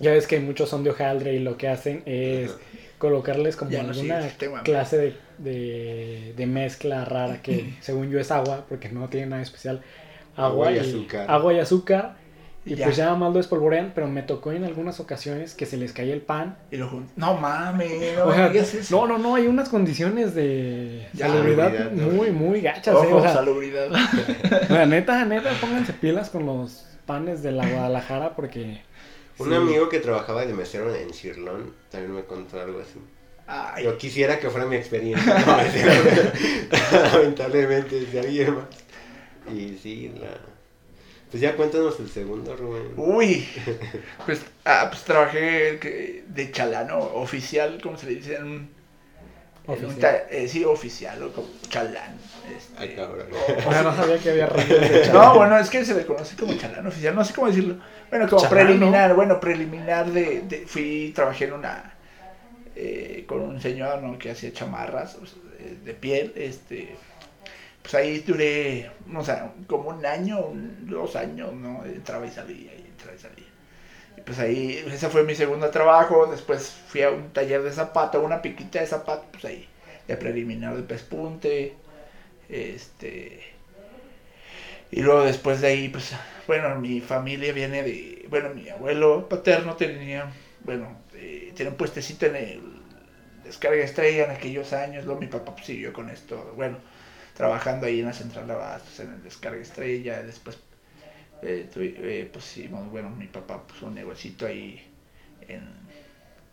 [SPEAKER 2] ya ves que muchos son de hojaldre y lo que hacen es colocarles como
[SPEAKER 3] no
[SPEAKER 2] alguna
[SPEAKER 3] hambre.
[SPEAKER 2] clase de, de, de mezcla rara que *laughs* según yo es agua, porque no tiene nada especial. Agua,
[SPEAKER 4] Agua y
[SPEAKER 2] y,
[SPEAKER 4] azúcar.
[SPEAKER 2] Agua y azúcar. Y
[SPEAKER 3] Ya.
[SPEAKER 2] pues ya más lo espolvorean, pero me tocó en algunas ocasiones que se les caía el pan.
[SPEAKER 3] Y lo No mames, no
[SPEAKER 2] O sea, no, no, no, hay unas condiciones de
[SPEAKER 3] Ya,
[SPEAKER 2] salubridad muy, muy gachas. eh, o sea,
[SPEAKER 3] salubridad. *laughs*
[SPEAKER 2] o sea, neta, neta, pónganse pilas con los panes de la Guadalajara porque...
[SPEAKER 4] Un
[SPEAKER 2] sí.
[SPEAKER 4] amigo que trabajaba de mesero en Cirlón también me contó algo así.
[SPEAKER 3] Ay,
[SPEAKER 4] Yo quisiera que fuera mi experiencia. No. *laughs* Lamentablemente de alguien más. Y sí, la... Pues ya cuéntanos el segundo, Rubén.
[SPEAKER 3] Uy, *laughs* pues, ah, pues trabajé que- de chalano oficial, ¿cómo se le dice? En un, en un
[SPEAKER 2] Oficial.
[SPEAKER 3] eh, sí, oficial o como chalán. este,
[SPEAKER 4] Ay, cabrón.
[SPEAKER 2] O sea, no sabía que había *laughs* de
[SPEAKER 3] No, bueno, es que se le conoce como chalán oficial, no sé cómo decirlo. Bueno, como
[SPEAKER 2] Chalán,
[SPEAKER 3] preliminar, bueno, preliminar de, de- fui, trabajé en una, eh, con un señor, ¿no? Que hacía chamarras o sea, de, de piel, este, pues ahí duré, o sea, como un año, dos años, ¿no? Entraba y salía, y entraba y salía. Y pues ahí, ese fue mi segundo trabajo, después fui a un taller de zapato, una piquita de zapato, pues ahí, de preliminar de pespunte, este... Y luego después de ahí, pues, bueno, mi familia viene de, bueno, mi abuelo paterno tenía, bueno, eh, tenía un puestecito en el descarga estrella en aquellos años, luego mi papá pues, siguió con esto, bueno, trabajando ahí en la central de abastos, en el descarga estrella, después, eh, tuvi- eh, pues hicimos, bueno, mi papá puso un negocito ahí en,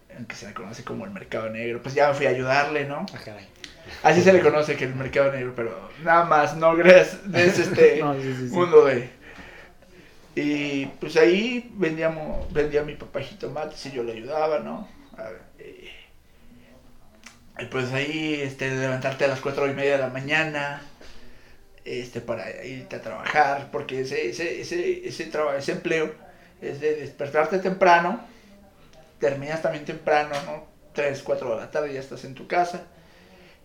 [SPEAKER 3] en que se le conoce como el mercado negro, pues ya me fui a ayudarle, ¿no?
[SPEAKER 2] Ah, caray.
[SPEAKER 3] Así se le conoce que el mercado negro, pero nada más, no crees, es este *laughs*
[SPEAKER 2] No, sí, sí, sí.
[SPEAKER 3] mundo de, Y pues ahí vendíamos, vendía mi papá jitomates y yo le ayudaba, ¿no? A ver, eh, y pues ahí este, levantarte a las cuatro y media de la mañana este, para irte a trabajar, porque ese, ese, ese, ese, traba- ese empleo es de despertarte temprano, terminas también temprano, ¿no? 3, 4 de la tarde ya estás en tu casa.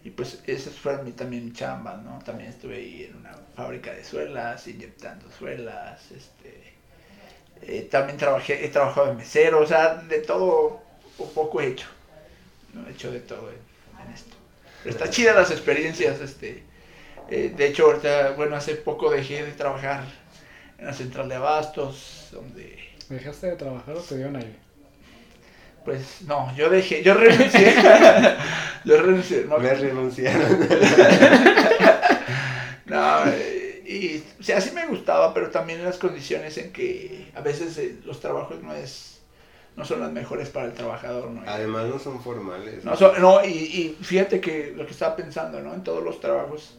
[SPEAKER 3] Y pues esas fueron mi, también mi chamba, ¿no? También estuve ahí en una fábrica de suelas, inyectando suelas, este... eh, también trabajé, he trabajado de mesero, o sea, de todo un poco he hecho. ¿no? He hecho de todo en, en esto. Pero está chida las experiencias, este... eh, de hecho, ahorita, bueno, hace poco dejé de trabajar en la central de abastos, donde...
[SPEAKER 2] ¿Dejaste de trabajar o te dieron ahí?
[SPEAKER 3] Pues no, yo dejé, yo renuncié. *laughs* yo renuncié, no,
[SPEAKER 4] Me renunciaron. *laughs*
[SPEAKER 3] no, eh, y o sea, sí me gustaba, pero también las condiciones en que a veces eh, los trabajos no es no son las mejores para el trabajador, ¿no?
[SPEAKER 4] Además no son formales.
[SPEAKER 3] No, son- no, y, y fíjate que lo que estaba pensando, ¿no? En todos los trabajos,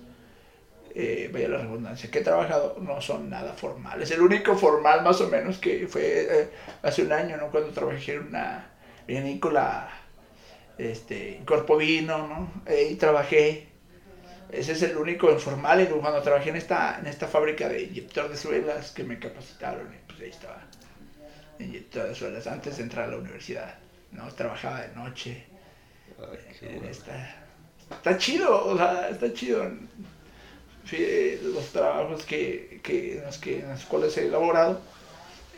[SPEAKER 3] eh, vaya la redundancia, que he trabajado no son nada formales. El único formal más o menos que fue eh, hace un año, ¿no? Cuando trabajé en una vinícola, este, en Corpo Vino, ¿no? Ahí trabajé. Ese es el único informal. Y cuando trabajé en esta, en esta fábrica de inyector de suelas que me capacitaron, y pues ahí estaba. Inyector de suelas antes de entrar a la universidad, ¿no? Trabajaba de noche.
[SPEAKER 4] Ay, qué
[SPEAKER 3] Eh,
[SPEAKER 4] bueno.
[SPEAKER 3] Está, está chido, o sea, está chido. Sí, los trabajos que, que, en, los que, en los cuales he elaborado,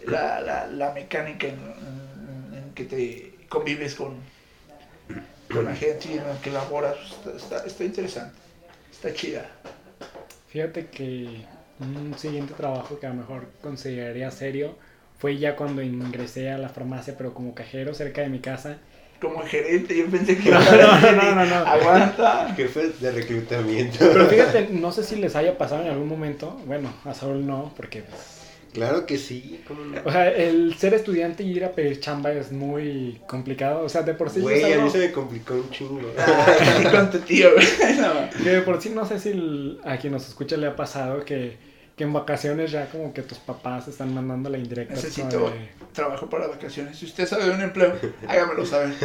[SPEAKER 3] la, la, la mecánica en, en- en que te convives con, con la gente y en la que elaboras, está, está, está interesante, está chida.
[SPEAKER 2] Fíjate que un siguiente trabajo que a lo mejor consideraría serio fue ya cuando ingresé a la farmacia, pero como cajero cerca de mi casa.
[SPEAKER 3] Como gerente, yo pensé que *laughs*
[SPEAKER 2] No,
[SPEAKER 3] iba a decir,
[SPEAKER 2] no, no, no.
[SPEAKER 3] aguanta.
[SPEAKER 4] Jefes de reclutamiento.
[SPEAKER 2] Pero *laughs* fíjate, no sé si les haya pasado en algún momento, bueno, a Saúl no, porque pues,
[SPEAKER 4] Claro que sí, ¿cómo no?
[SPEAKER 2] O sea, el ser estudiante y ir a pedir chamba es muy complicado. O sea, de por sí
[SPEAKER 4] Güey, a mí se me complicó un chingo.
[SPEAKER 3] Con tu tío, güey. No. *laughs*
[SPEAKER 2] que de por sí no sé si el- a quien nos escucha le ha pasado que, que en vacaciones ya como que tus papás están mandando la indirecta.
[SPEAKER 3] Necesito
[SPEAKER 2] De,
[SPEAKER 3] trabajo para vacaciones. Si usted sabe de un empleo, *laughs* hágamelo saber.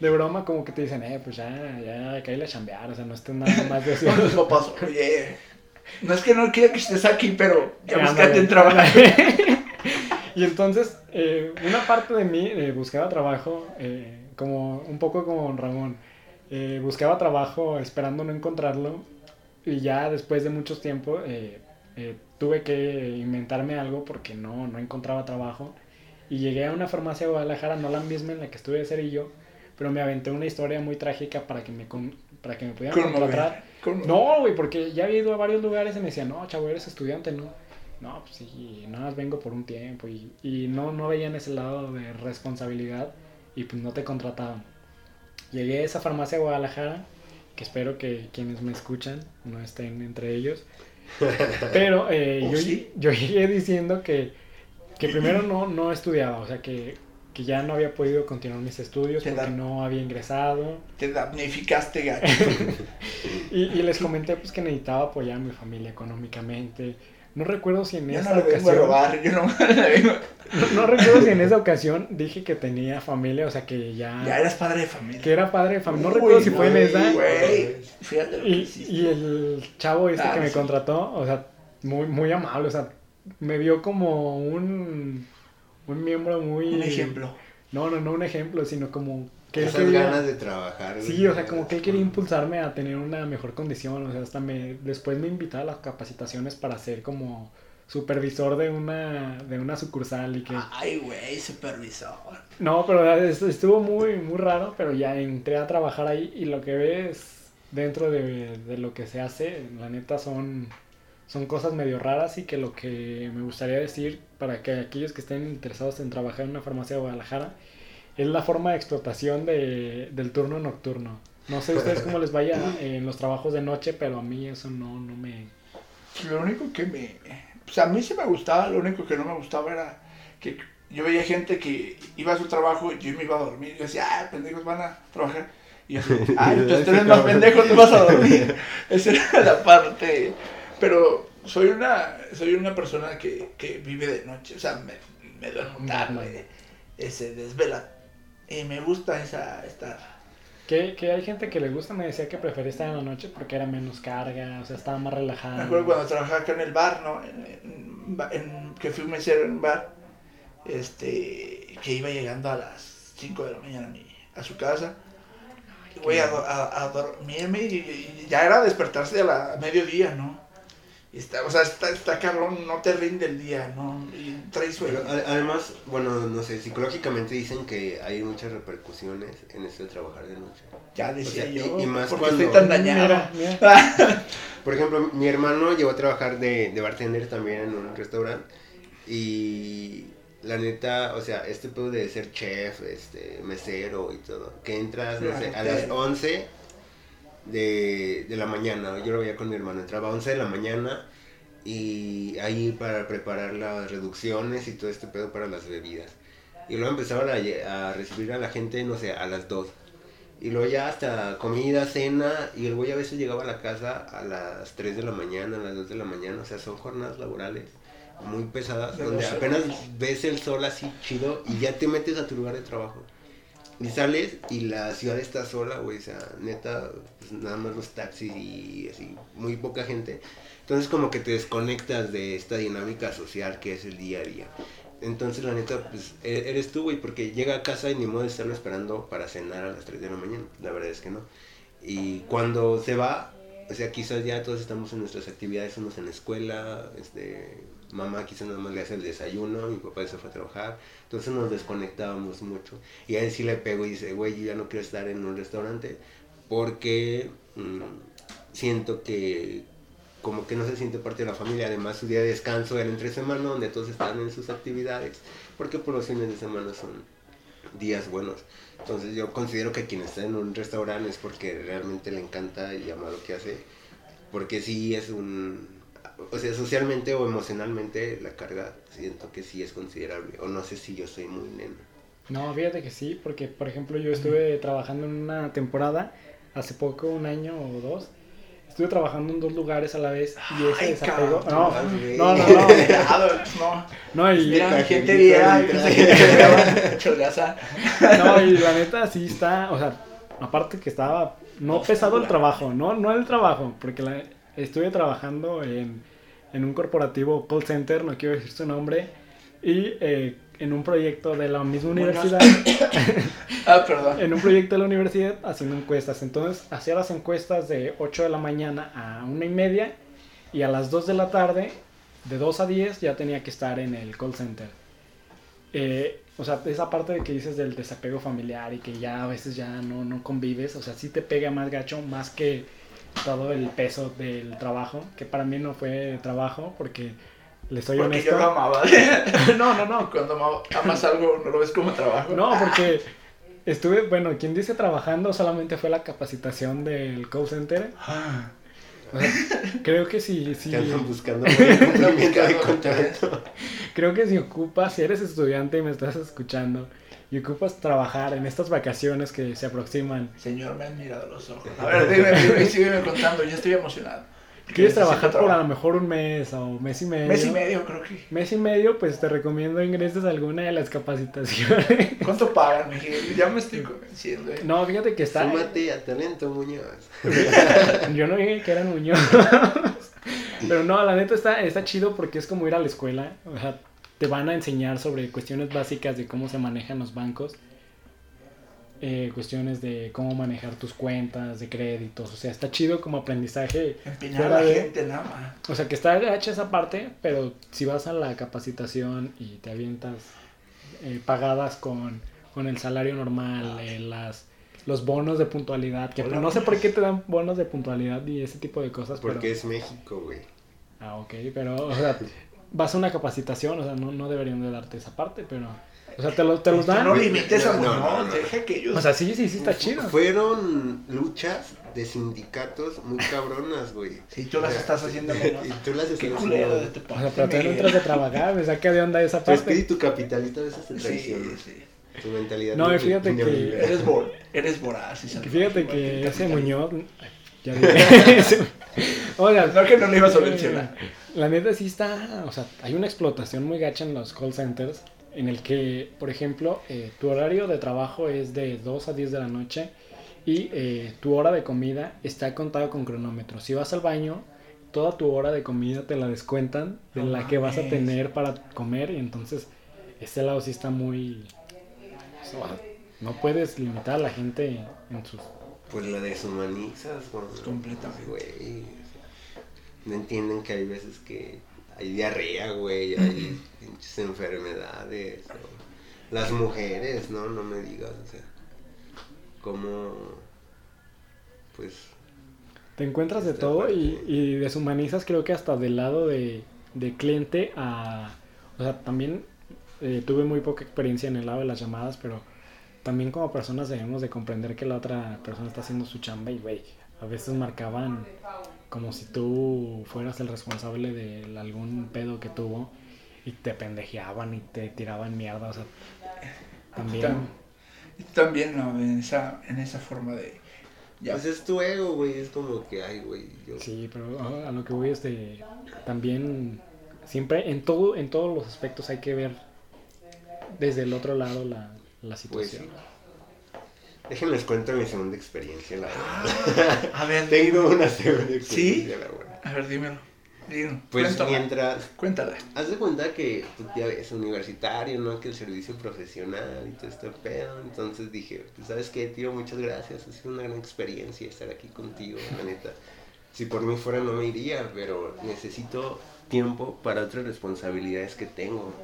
[SPEAKER 2] de broma como que te dicen, eh, pues ya, ya, caíle a chambear. O sea, no estés nada más de *laughs*
[SPEAKER 3] Con los papás, oye, no es que no quiera que estés aquí, pero ya búscate en trabajo. *laughs*
[SPEAKER 2] y entonces, eh, una parte de mí eh, buscaba trabajo, eh, como un poco como Ramón. Eh, buscaba trabajo esperando no encontrarlo. Y ya después de muchos tiempos eh, eh, tuve que inventarme algo porque no, no encontraba trabajo. Y llegué a una farmacia de Guadalajara, no la misma en la que estuve de cerillo, pero me aventé una historia muy trágica para que me, con- para que me pudieran contratar.
[SPEAKER 3] Conmover, conmover.
[SPEAKER 2] No, güey, porque ya había ido a varios lugares y me decían, no, chavo, eres estudiante, ¿no? No, pues sí, nada más vengo por un tiempo y, y no, no veían ese lado de responsabilidad y pues no te contrataban. Llegué a esa farmacia de Guadalajara, que espero que quienes me escuchan no estén entre ellos, *laughs* pero eh,
[SPEAKER 3] ¿O
[SPEAKER 2] yo,
[SPEAKER 3] sí? *laughs*
[SPEAKER 2] yo llegué diciendo que, que primero no, no estudiaba, o sea, que, que ya no había podido continuar mis estudios
[SPEAKER 3] da-
[SPEAKER 2] porque no había ingresado.
[SPEAKER 3] Te damnificaste, gacho. *laughs*
[SPEAKER 2] Y, y les comenté pues que necesitaba apoyar a mi familia económicamente. No recuerdo si en
[SPEAKER 3] Yo
[SPEAKER 2] esa
[SPEAKER 3] no
[SPEAKER 2] ocasión.
[SPEAKER 3] robar, yo no.
[SPEAKER 2] No, no recuerdo si en esa ocasión dije que tenía familia, o sea que ya.
[SPEAKER 3] Ya eras padre de familia.
[SPEAKER 2] que era padre de familia. No
[SPEAKER 3] Uy,
[SPEAKER 2] recuerdo si fue en esa.
[SPEAKER 3] Güey, fíjate lo que
[SPEAKER 2] Y, y el chavo este
[SPEAKER 3] Ah,
[SPEAKER 2] que me
[SPEAKER 3] sí.
[SPEAKER 2] contrató, o sea, muy, muy amable, o sea, me vio como un, un miembro muy...
[SPEAKER 3] Un ejemplo.
[SPEAKER 2] No, no, no un ejemplo, sino como que
[SPEAKER 4] Esas
[SPEAKER 2] quería-
[SPEAKER 4] ganas de trabajar.
[SPEAKER 2] Sí, o sea, como que él quería impulsarme a tener una mejor condición, o sea, hasta me, después me invitaba a las capacitaciones para ser como supervisor de una, de una sucursal y que...
[SPEAKER 3] Ay, güey, supervisor.
[SPEAKER 2] No, pero estuvo muy, muy raro, pero ya entré a trabajar ahí y lo que ves dentro de, de lo que se hace, la neta son, son cosas medio raras y que lo que me gustaría decir para que aquellos que estén interesados en trabajar en una farmacia de Guadalajara es la forma de explotación de, del turno nocturno. No sé ustedes cómo les vaya en los trabajos de noche, pero a mí eso no, no me...
[SPEAKER 3] Lo único que me. Pues a mí sí me gustaba, lo único que no me gustaba era que yo veía gente que iba a su trabajo y yo me iba a dormir. Y yo decía, ah, pendejos van a trabajar. Y yo *laughs* ay, entonces tú eres más pendejo, te vas a dormir. *laughs* Esa era la parte. Pero soy una, soy una persona que, que vive de noche, o sea, me, me duermo tarde, se desvela. Y me gusta esa, estar
[SPEAKER 2] que, que hay gente que le gusta, me decía que prefería estar en la noche porque era menos carga, o sea, estaba más relajada.
[SPEAKER 3] Me acuerdo cuando trabajaba acá en el bar, ¿no? En, en- en- que fui mesero en un bar, este, que iba llegando a las 5 de la mañana a, mi- a su casa. Güey, a, a, a dormirme y, y ya era despertarse a la mediodía, ¿no? Y está, o sea, está, está cabrón, no te rinde el día, ¿no? Y traes sueño.
[SPEAKER 4] Pero además, bueno, no sé, psicológicamente dicen que hay muchas repercusiones en esto de trabajar de noche.
[SPEAKER 3] Ya decía
[SPEAKER 4] o sea,
[SPEAKER 3] yo,
[SPEAKER 4] y- y más
[SPEAKER 3] porque
[SPEAKER 4] cuando-
[SPEAKER 3] estoy tan dañado.
[SPEAKER 2] Mira, mira. *laughs*
[SPEAKER 4] Por ejemplo, mi hermano llegó a trabajar de, de bartender también en un restaurante y la neta, o sea, este pedo de ser chef, este, mesero y todo, que entras, no sé, a las
[SPEAKER 3] Bartender.
[SPEAKER 4] 11 de, de la mañana, yo lo veía con mi hermano, entraba a 11 de la mañana y ahí para preparar las reducciones y todo este pedo para las bebidas. Y luego empezaban a, a recibir a la gente, no sé, a las 2. Y luego ya hasta comida, cena, y el güey a veces llegaba a la casa a las 3 de la mañana, a las 2 de la mañana, o sea, son jornadas laborales muy pesadas,
[SPEAKER 3] De
[SPEAKER 4] donde
[SPEAKER 3] 12
[SPEAKER 4] apenas
[SPEAKER 3] horas.
[SPEAKER 4] ves el sol así chido y ya te metes a tu lugar de trabajo. Y sales y la ciudad está sola, güey, o sea, neta, nada más los taxis y así, muy poca gente. Entonces como que te desconectas de esta dinámica social que es el día a día. Entonces la neta, pues e- eres tú, güey, porque llega a casa y ni modo de estarlo esperando para cenar a las 3 de la mañana. La verdad es que no. Y cuando se va, o sea, quizás ya todos estamos en nuestras actividades, unos en la escuela, este, mamá quizás nada más le hace el desayuno, mi papá se fue a trabajar, entonces nos desconectábamos mucho. Y a él sí le pego y dice, güey, yo ya no quiero estar en un restaurante porque mm, siento que como que no se siente parte de la familia. Además, su día de descanso era entre semana, donde todos están en sus actividades, porque por los fines de semana son días buenos. Entonces, yo considero que quien está en un restaurante es porque realmente le encanta y ama lo que hace, porque sí es un. O sea, socialmente o emocionalmente la carga siento que sí es considerable. O no sé si yo soy muy nena.
[SPEAKER 2] No, fíjate que sí, porque por ejemplo yo estuve trabajando en una temporada, hace poco, un año o dos, estuve trabajando en dos lugares a la vez y ese
[SPEAKER 3] Ay,
[SPEAKER 2] desapego...
[SPEAKER 3] cabrón,
[SPEAKER 2] No, no, no, no,
[SPEAKER 3] no.
[SPEAKER 2] no, y,
[SPEAKER 3] Mira,
[SPEAKER 4] Cajerito
[SPEAKER 3] gente viera, *laughs*
[SPEAKER 2] no, y la neta sí está, o sea, aparte que estaba, no pesado el trabajo, no, no el trabajo, porque la- estuve trabajando en, en un corporativo call center, no quiero decir su nombre, y eh, en un proyecto de la misma universidad. *coughs*
[SPEAKER 3] Ah, perdón.
[SPEAKER 2] en un proyecto de la universidad haciendo encuestas. Entonces hacía las encuestas de 8 de la mañana a 1 y media y a las 2 de la tarde, de 2 a 10, ya tenía que estar en el call center. Eh, o sea, esa parte de que dices del desapego familiar y que ya a veces ya no, no convives, o sea, sí te pega más gacho, más que todo el peso del trabajo, que para mí no fue trabajo, porque le soy
[SPEAKER 3] Porque
[SPEAKER 2] honesto.
[SPEAKER 3] yo lo amaba. *laughs*
[SPEAKER 2] no, no, no,
[SPEAKER 3] Cuando ama- amas algo, no lo ves como trabajo.
[SPEAKER 2] no, porque estuve, bueno, quien dice trabajando solamente fue la capacitación del call center.
[SPEAKER 3] Ah,
[SPEAKER 2] O sea, creo que si, si,
[SPEAKER 4] buscando *laughs* contrato.
[SPEAKER 2] creo que si ocupas, si eres estudiante y me estás escuchando, y ocupas trabajar en estas vacaciones que se aproximan,
[SPEAKER 3] Señor, me han mirado los ojos. A ver, dime, dime, sígueme contando, ya estoy emocionado.
[SPEAKER 2] Quieres trabajar por a lo mejor un mes o mes y medio.
[SPEAKER 3] Mes y medio, creo que.
[SPEAKER 2] Mes y medio, pues te recomiendo ingreses a alguna de las capacitaciones. *laughs*
[SPEAKER 3] ¿Cuánto pagan, Miguel? Ya me estoy convenciendo. ¿eh?
[SPEAKER 2] No, fíjate que está.
[SPEAKER 4] Súmate a Talento Muñoz. *laughs*
[SPEAKER 2] Yo no dije que eran Muñoz. *laughs* Pero no, la neta está, está chido porque es como ir a la escuela. O sea, te van a enseñar sobre cuestiones básicas de cómo se manejan los bancos. Eh, cuestiones de cómo manejar tus cuentas de créditos. O sea, está chido como aprendizaje.
[SPEAKER 3] Empeñar a la
[SPEAKER 2] de-
[SPEAKER 3] gente, nada más.
[SPEAKER 2] O sea, que está gacha esa parte, pero si vas a la capacitación y te avientas eh, pagadas con, con el salario normal, eh, las los bonos de puntualidad, que no sé por qué te dan bonos de puntualidad y ese tipo de cosas.
[SPEAKER 4] Porque
[SPEAKER 2] pero,
[SPEAKER 4] es México, güey.
[SPEAKER 2] Ah, ok, pero, o sea, vas a una capacitación, o sea, no, no deberían de darte esa parte, pero, o sea, te, lo- te los dan.
[SPEAKER 3] No limites a
[SPEAKER 4] No, no,
[SPEAKER 3] Muñoz,
[SPEAKER 4] no, no.
[SPEAKER 3] deja que ellos.
[SPEAKER 2] O sea, sí, sí, sí, está chido.
[SPEAKER 4] Fueron luchas de sindicatos muy cabronas, güey.
[SPEAKER 3] Si tú las
[SPEAKER 4] O sea,
[SPEAKER 3] estás haciendo menos.
[SPEAKER 4] Y tú las
[SPEAKER 3] Qué
[SPEAKER 4] estás
[SPEAKER 3] culero de
[SPEAKER 4] haciendo.
[SPEAKER 3] este
[SPEAKER 2] O
[SPEAKER 3] parte.
[SPEAKER 2] sea, pero tú no entras de trabajar, me saca de onda esa
[SPEAKER 4] Tu
[SPEAKER 2] parte.
[SPEAKER 4] espíritu capitalista a veces te
[SPEAKER 3] Sí,
[SPEAKER 4] traiciona.
[SPEAKER 3] sí.
[SPEAKER 4] Tu mentalidad.
[SPEAKER 2] No, fíjate que-.
[SPEAKER 3] Eres, vor, eres voraz. y
[SPEAKER 2] Que Fíjate que ese. Muñoz Ya *laughs* dije. Oiga,
[SPEAKER 3] No que no lo iba a subvencionar.
[SPEAKER 2] La neta sí está, o sea, hay una explotación muy gacha en los call centers en el que, por ejemplo, eh, tu horario de trabajo es de 2 a 10 de la noche y eh, tu hora de comida está contada con cronómetro. Si vas al baño, toda tu hora de comida te la descuentan de
[SPEAKER 3] No
[SPEAKER 2] la que vas a tener para comer y entonces este lado sí está muy... o sea, no puedes limitar a la gente en sus...
[SPEAKER 4] Pues lo deshumanizas.
[SPEAKER 3] Completamente.
[SPEAKER 4] Güey. No entienden que hay veces que hay diarrea, güey, hay pinches enfermedades. o Las mujeres, ¿no? No me digas, o sea. Como. Pues.
[SPEAKER 2] Te encuentras de todo y, y deshumanizas creo que hasta del lado de, de cliente a... O sea, también eh, tuve muy poca experiencia en el lado de las llamadas, pero también como personas debemos de comprender que la otra persona está haciendo su chamba y, güey, a veces marcaban como si tú fueras el responsable de algún pedo que tuvo y te pendejeaban y te tiraban mierda, o sea, también...
[SPEAKER 3] Tam- Y tú también, ¿no? En esa, en esa forma de... Ya,
[SPEAKER 4] Pues es tu ego, güey. Es como que, ay, güey. Yo...
[SPEAKER 2] Sí, pero a lo que voy es de también siempre en todo en todos los aspectos hay que ver desde el otro lado la, la
[SPEAKER 4] Pues
[SPEAKER 2] situación.
[SPEAKER 4] Déjenles cuento mi segunda experiencia, la verdad.
[SPEAKER 3] a ver, *laughs*
[SPEAKER 4] Tengo una segunda experiencia,
[SPEAKER 3] ¿Sí?
[SPEAKER 4] la verdad.
[SPEAKER 3] a ver, dímelo.
[SPEAKER 4] Pues
[SPEAKER 3] Cuéntala.
[SPEAKER 4] mientras
[SPEAKER 3] Cuéntala.
[SPEAKER 4] Haz de cuenta que pues, ya ves, universitario, ¿no? Que el servicio profesional y todo este pedo. Entonces dije, pues, ¿sabes qué, tío? Muchas gracias. Ha sido una gran experiencia estar aquí contigo, la neta. Si por mí fuera no me iría, pero necesito tiempo para otras responsabilidades que tengo.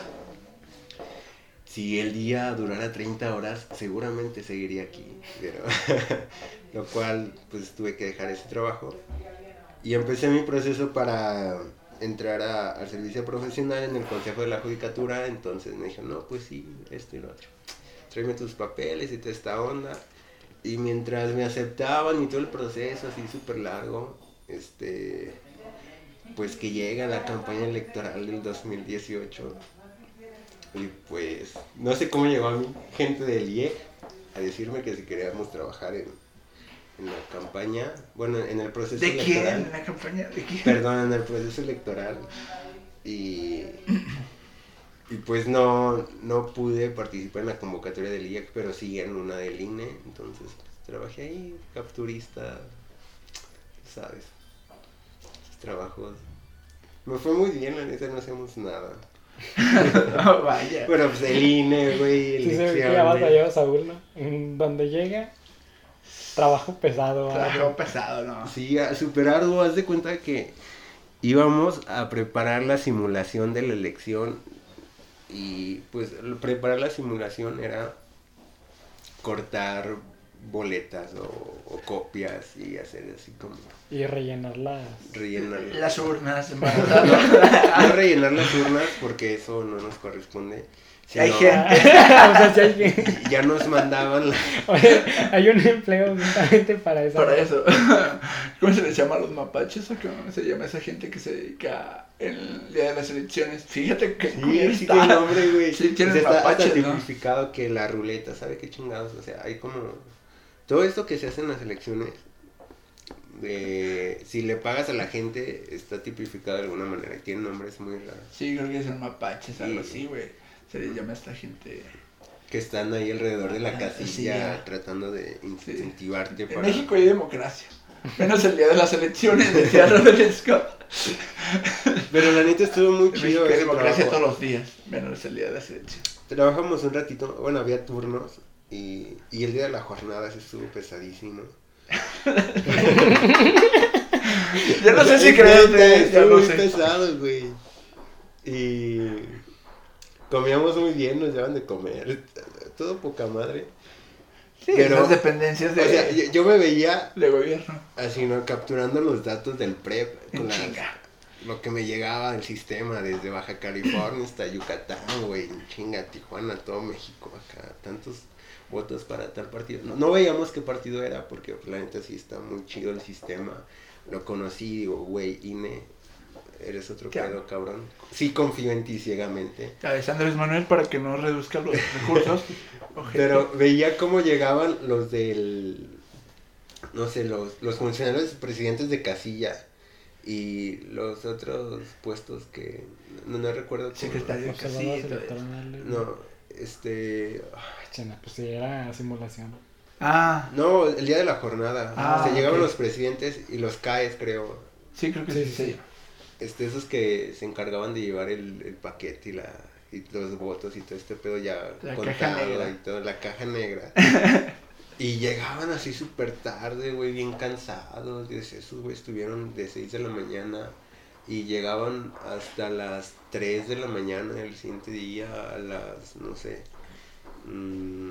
[SPEAKER 4] Si el día durara 30 horas, seguramente seguiría aquí. Pero *laughs* lo cual, pues tuve que dejar ese trabajo. Y empecé mi proceso para entrar a- al servicio profesional en el Consejo de la Judicatura. Entonces me dijeron, no, pues sí, esto y lo otro. Tráeme tus papeles y toda esta onda. Y mientras me aceptaban y todo el proceso así súper largo, este, pues que llega la campaña electoral del 2018. Y pues, no sé cómo llegó a mí, gente del IEC, a decirme que si queríamos trabajar en, en la campaña, bueno, en el proceso
[SPEAKER 3] ¿De quién?
[SPEAKER 4] electoral.
[SPEAKER 3] ¿En la campaña? ¿De quién?
[SPEAKER 4] Perdón, en el proceso electoral. Y, y pues no, no pude participar en la convocatoria del IEC, pero sí en una del INE. Entonces pues, trabajé ahí, capturista, ¿sabes? Trabajos. Me fue muy bien, la neta, no hacemos nada. *laughs*
[SPEAKER 3] Oh, vaya.
[SPEAKER 4] Bueno, pues el INE, güey,
[SPEAKER 2] Sí, se ve que ya vas a
[SPEAKER 4] elecciones.
[SPEAKER 2] llevar Saúl, ¿no? En donde llega, trabajo pesado.
[SPEAKER 3] Trabajo pesado, ¿no?
[SPEAKER 4] Sí, a- súper arduo. Haz de cuenta que íbamos a preparar la simulación de la elección y pues preparar la simulación era cortar boletas o, o copias y hacer así como
[SPEAKER 2] Y rellenar las...
[SPEAKER 4] rellenar
[SPEAKER 3] Las urnas *laughs*
[SPEAKER 4] no rellenar las urnas porque eso no nos corresponde
[SPEAKER 3] Hay
[SPEAKER 4] sino
[SPEAKER 3] gente. *laughs*
[SPEAKER 2] o sea, sí hay que-
[SPEAKER 4] ya nos mandaban la- *laughs*
[SPEAKER 2] Oye, hay un empleo justamente para eso.
[SPEAKER 3] Para eso. *laughs* ¿Cómo se les llama a los mapaches o cómo se llama esa gente que se dedica el día de las elecciones? Fíjate que
[SPEAKER 4] Sí, sí tiene nombre, güey.
[SPEAKER 3] Sí,
[SPEAKER 4] está hasta
[SPEAKER 3] mapaches, ¿no?
[SPEAKER 4] tipificado que la ruleta, ¿sabe qué chingados? O sea, hay como... Todo esto que se hace en las elecciones, de... si le pagas a la gente, está tipificado de alguna manera. Tiene nombres muy raros.
[SPEAKER 3] Sí, creo que es el mapaches, algo
[SPEAKER 4] Sí.
[SPEAKER 3] así, güey. Se llama a esta gente.
[SPEAKER 4] Que están ahí alrededor de la
[SPEAKER 3] Ah,
[SPEAKER 4] casilla
[SPEAKER 3] sí,
[SPEAKER 4] tratando de incentivarte
[SPEAKER 3] En
[SPEAKER 4] para...
[SPEAKER 3] México hay democracia. Menos el día de las elecciones, decía Robert Scott.
[SPEAKER 4] Pero la neta estuvo muy chido
[SPEAKER 3] México hay democracia
[SPEAKER 4] trabajo.
[SPEAKER 3] todos los días, menos el día de las elecciones.
[SPEAKER 4] Trabajamos un ratito, bueno, había turnos y, y el día de la jornada sí estuvo pesadísimo. *laughs*
[SPEAKER 3] Ya no sé si
[SPEAKER 4] Es
[SPEAKER 3] creerte,
[SPEAKER 4] neta,
[SPEAKER 3] ya
[SPEAKER 4] estuvo
[SPEAKER 3] no
[SPEAKER 4] muy
[SPEAKER 3] sé.
[SPEAKER 4] pesado, güey. Y comíamos muy bien, nos llevan de comer, *laughs* todo poca madre.
[SPEAKER 3] Sí,
[SPEAKER 4] Pero-
[SPEAKER 3] las dependencias de,
[SPEAKER 4] O sea, yo, yo me veía
[SPEAKER 3] de gobierno.
[SPEAKER 4] así, ¿no? Capturando los datos del PREP con las- lo que me llegaba del sistema desde Baja California hasta Yucatán, güey, chinga, Tijuana, todo México, acá, tantos votos para tal partido. No, no veíamos qué partido era, porque la neta sí está muy chido el sistema. Lo conocí, digo, güey, INE, eres otro
[SPEAKER 3] ¿Qué?
[SPEAKER 4] pedo, cabrón. Sí confío en ti ciegamente.
[SPEAKER 3] ¿Sabes, Andrés Manuel, para que no reduzca los *laughs* recursos?
[SPEAKER 4] Pero veía cómo llegaban los del no sé, los, los funcionarios presidentes de casilla y los otros puestos que no, no recuerdo. cómo-
[SPEAKER 3] Secretario de casilla.
[SPEAKER 4] No, este...
[SPEAKER 2] Ay, chena, pues era simulación.
[SPEAKER 3] Ah,
[SPEAKER 4] No, el día de la jornada.
[SPEAKER 3] Ah,
[SPEAKER 4] se llegaban los presidentes y los CAES, creo.
[SPEAKER 3] sí, creo que
[SPEAKER 2] sí,
[SPEAKER 3] sí.
[SPEAKER 2] sí.
[SPEAKER 4] Este, esos que se encargaban de llevar el, el paquete y la y los votos y todo este pedo ya
[SPEAKER 3] La
[SPEAKER 4] contado y todo, la caja negra. *laughs* y llegaban así súper tarde, güey, bien cansados. Y esos güey estuvieron de 6 de la mañana y llegaban hasta las 3 de la mañana del siguiente día, a las, no sé, mm,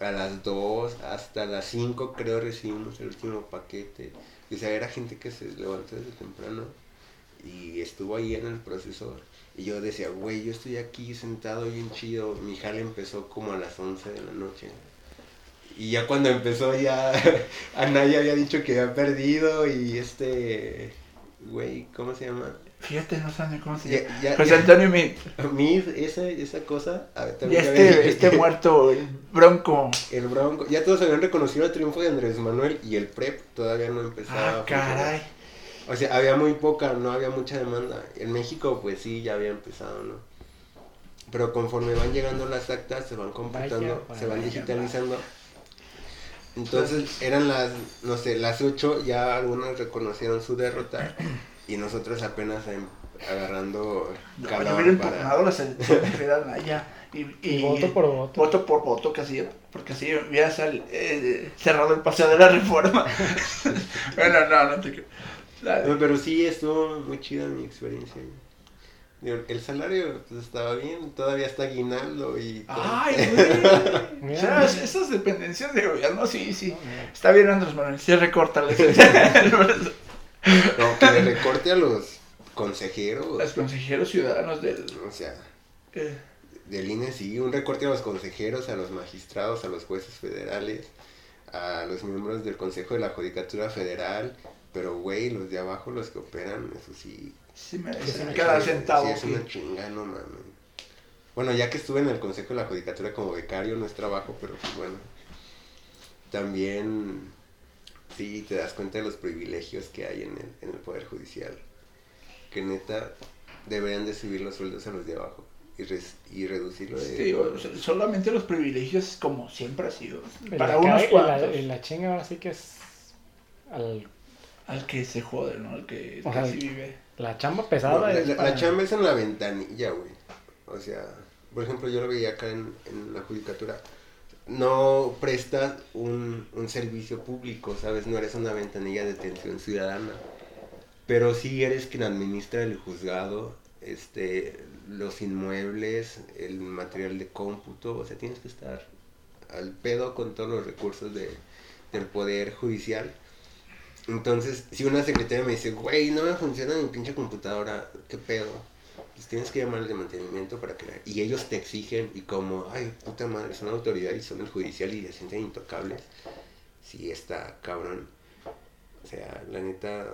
[SPEAKER 4] a las 2, hasta las 5 creo recibimos el último paquete. O sea, era gente que se levantó desde temprano y estuvo ahí en el proceso. Y yo decía, güey, yo estoy aquí sentado bien chido. Mi jale empezó como a las 11 de la noche. Y ya cuando empezó ya, *laughs* Anaya había dicho que había perdido y este, güey, ¿cómo se llama?
[SPEAKER 3] Fíjate, no saben cómo se llama.
[SPEAKER 4] ya-
[SPEAKER 3] José Antonio.
[SPEAKER 4] A mí esa, esa cosa, a ver,
[SPEAKER 3] Ya
[SPEAKER 4] había-
[SPEAKER 3] este, este muerto, el bronco. *laughs*
[SPEAKER 4] El Bronco, ya todos habían reconocido el triunfo de Andrés Manuel y el PREP todavía no empezaba.
[SPEAKER 3] Ah, caray.
[SPEAKER 4] O sea, había muy poca, no había mucha demanda. En México, pues sí, ya había empezado, ¿no? Pero conforme van llegando las actas, se van computando,
[SPEAKER 2] Vaya,
[SPEAKER 4] se van
[SPEAKER 3] vaya,
[SPEAKER 4] digitalizando. Entonces eran las, no sé, las 8, ya algunos reconocieron su derrota y nosotros apenas em- agarrando
[SPEAKER 3] No,
[SPEAKER 4] calor
[SPEAKER 3] yo hubiera
[SPEAKER 4] para-
[SPEAKER 3] impugnado la selección de Fidel Anaya. Y,
[SPEAKER 2] Y voto por voto.
[SPEAKER 3] Voto por voto, casi. Porque así hubiera eh, cerrado el paseo de la reforma. *laughs* bueno, no, no te creo.
[SPEAKER 4] No, pero sí estuvo muy chida mi experiencia. El salario pues, estaba bien, todavía está aguinaldo y... todo.
[SPEAKER 3] Ay, *laughs* güey. O sea, es- esas dependencias de gobierno, sí, sí.
[SPEAKER 2] No.
[SPEAKER 3] Está bien, Andrés Manuel. Sí, recórtales. *laughs* *laughs*
[SPEAKER 4] No, que le recorte a los consejeros.
[SPEAKER 3] Los consejeros ciudadanos del.
[SPEAKER 4] O sea,
[SPEAKER 3] eh,
[SPEAKER 4] del INE sí, un recorte a los consejeros, a los magistrados, a los jueces federales, a los miembros del Consejo de la Judicatura Federal. Pero, güey, los de abajo, los que operan, eso sí.
[SPEAKER 3] sí, me
[SPEAKER 2] Sí,
[SPEAKER 3] dicen
[SPEAKER 2] sí,
[SPEAKER 3] cada
[SPEAKER 4] sí,
[SPEAKER 3] centavo.
[SPEAKER 4] Sí, es una chinga, no mames. Bueno, ya que estuve en el Consejo de la Judicatura como becario, no es trabajo, pero pues bueno. También, sí, te das cuenta de los privilegios que hay en el, en el Poder Judicial. Que neta, deberían de subir los sueldos a los de abajo y, res- y reducirlo de...
[SPEAKER 3] Sí, solamente los privilegios, como siempre ha sido.
[SPEAKER 2] En
[SPEAKER 3] Para
[SPEAKER 2] la
[SPEAKER 3] unos
[SPEAKER 2] cara- en la-
[SPEAKER 3] cuantos.
[SPEAKER 2] en la chinga ahora sí que es al-
[SPEAKER 3] Al que se jode, ¿no? Al que
[SPEAKER 2] O sea,
[SPEAKER 3] vive.
[SPEAKER 2] la chamba
[SPEAKER 4] No,
[SPEAKER 2] pesada.
[SPEAKER 4] la,
[SPEAKER 2] es
[SPEAKER 4] la-
[SPEAKER 2] para-
[SPEAKER 4] la chamba es en la ventanilla, güey. O sea, por ejemplo, yo lo veía acá en, en la judicatura. No prestas un, un servicio público, ¿sabes? No eres una ventanilla de atención ciudadana. Pero sí eres quien administra el juzgado, este, los inmuebles, el material de cómputo. O sea, tienes que estar al pedo con todos los recursos de, del poder judicial. Entonces, si una secretaria me dice, güey, no me funciona mi pinche computadora, ¿qué pedo? Pues tienes que llamar de mantenimiento para la... Y ellos te exigen, y como, ay, puta madre, son autoridad y son el judicial y se sienten intocables. Sí, está cabrón. O sea, la neta...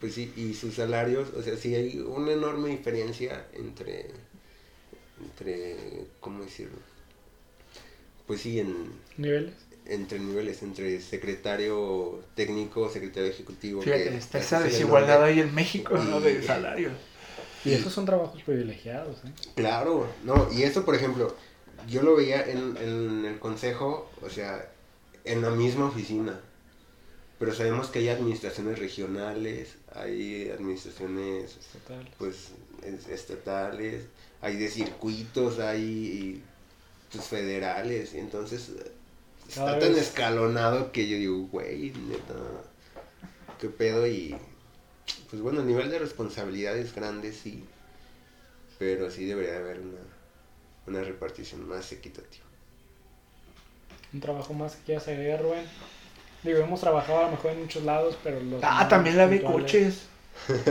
[SPEAKER 4] Pues sí, y sus salarios, o sea, sí hay una enorme diferencia entre... Entre... ¿Cómo decirlo? Pues sí, en,
[SPEAKER 2] niveles.
[SPEAKER 4] Entre niveles, entre secretario técnico, secretario ejecutivo.
[SPEAKER 3] Fíjate,
[SPEAKER 4] que
[SPEAKER 3] está
[SPEAKER 4] así
[SPEAKER 3] esa desigualdad ahí en México, ¿no? De
[SPEAKER 4] Y-
[SPEAKER 3] salarios.
[SPEAKER 2] Y esos son trabajos privilegiados, ¿eh?
[SPEAKER 4] Claro, no, y eso por ejemplo, yo lo veía en, en el consejo, o sea, en la misma oficina. Pero sabemos que hay administraciones regionales, hay administraciones
[SPEAKER 2] Total.
[SPEAKER 4] pues es- estatales, hay de circuitos, hay pues, federales, y entonces está tan escalonado que yo digo, güey, neta, qué pedo y pues bueno, el nivel de responsabilidades grandes sí, pero sí debería haber una, una repartición más equitativa.
[SPEAKER 2] Un trabajo más que quieras agregar, Rubén. Digo, hemos trabajado a lo mejor en muchos lados, pero los.
[SPEAKER 3] Ah, también la
[SPEAKER 2] puntuales-
[SPEAKER 3] coches.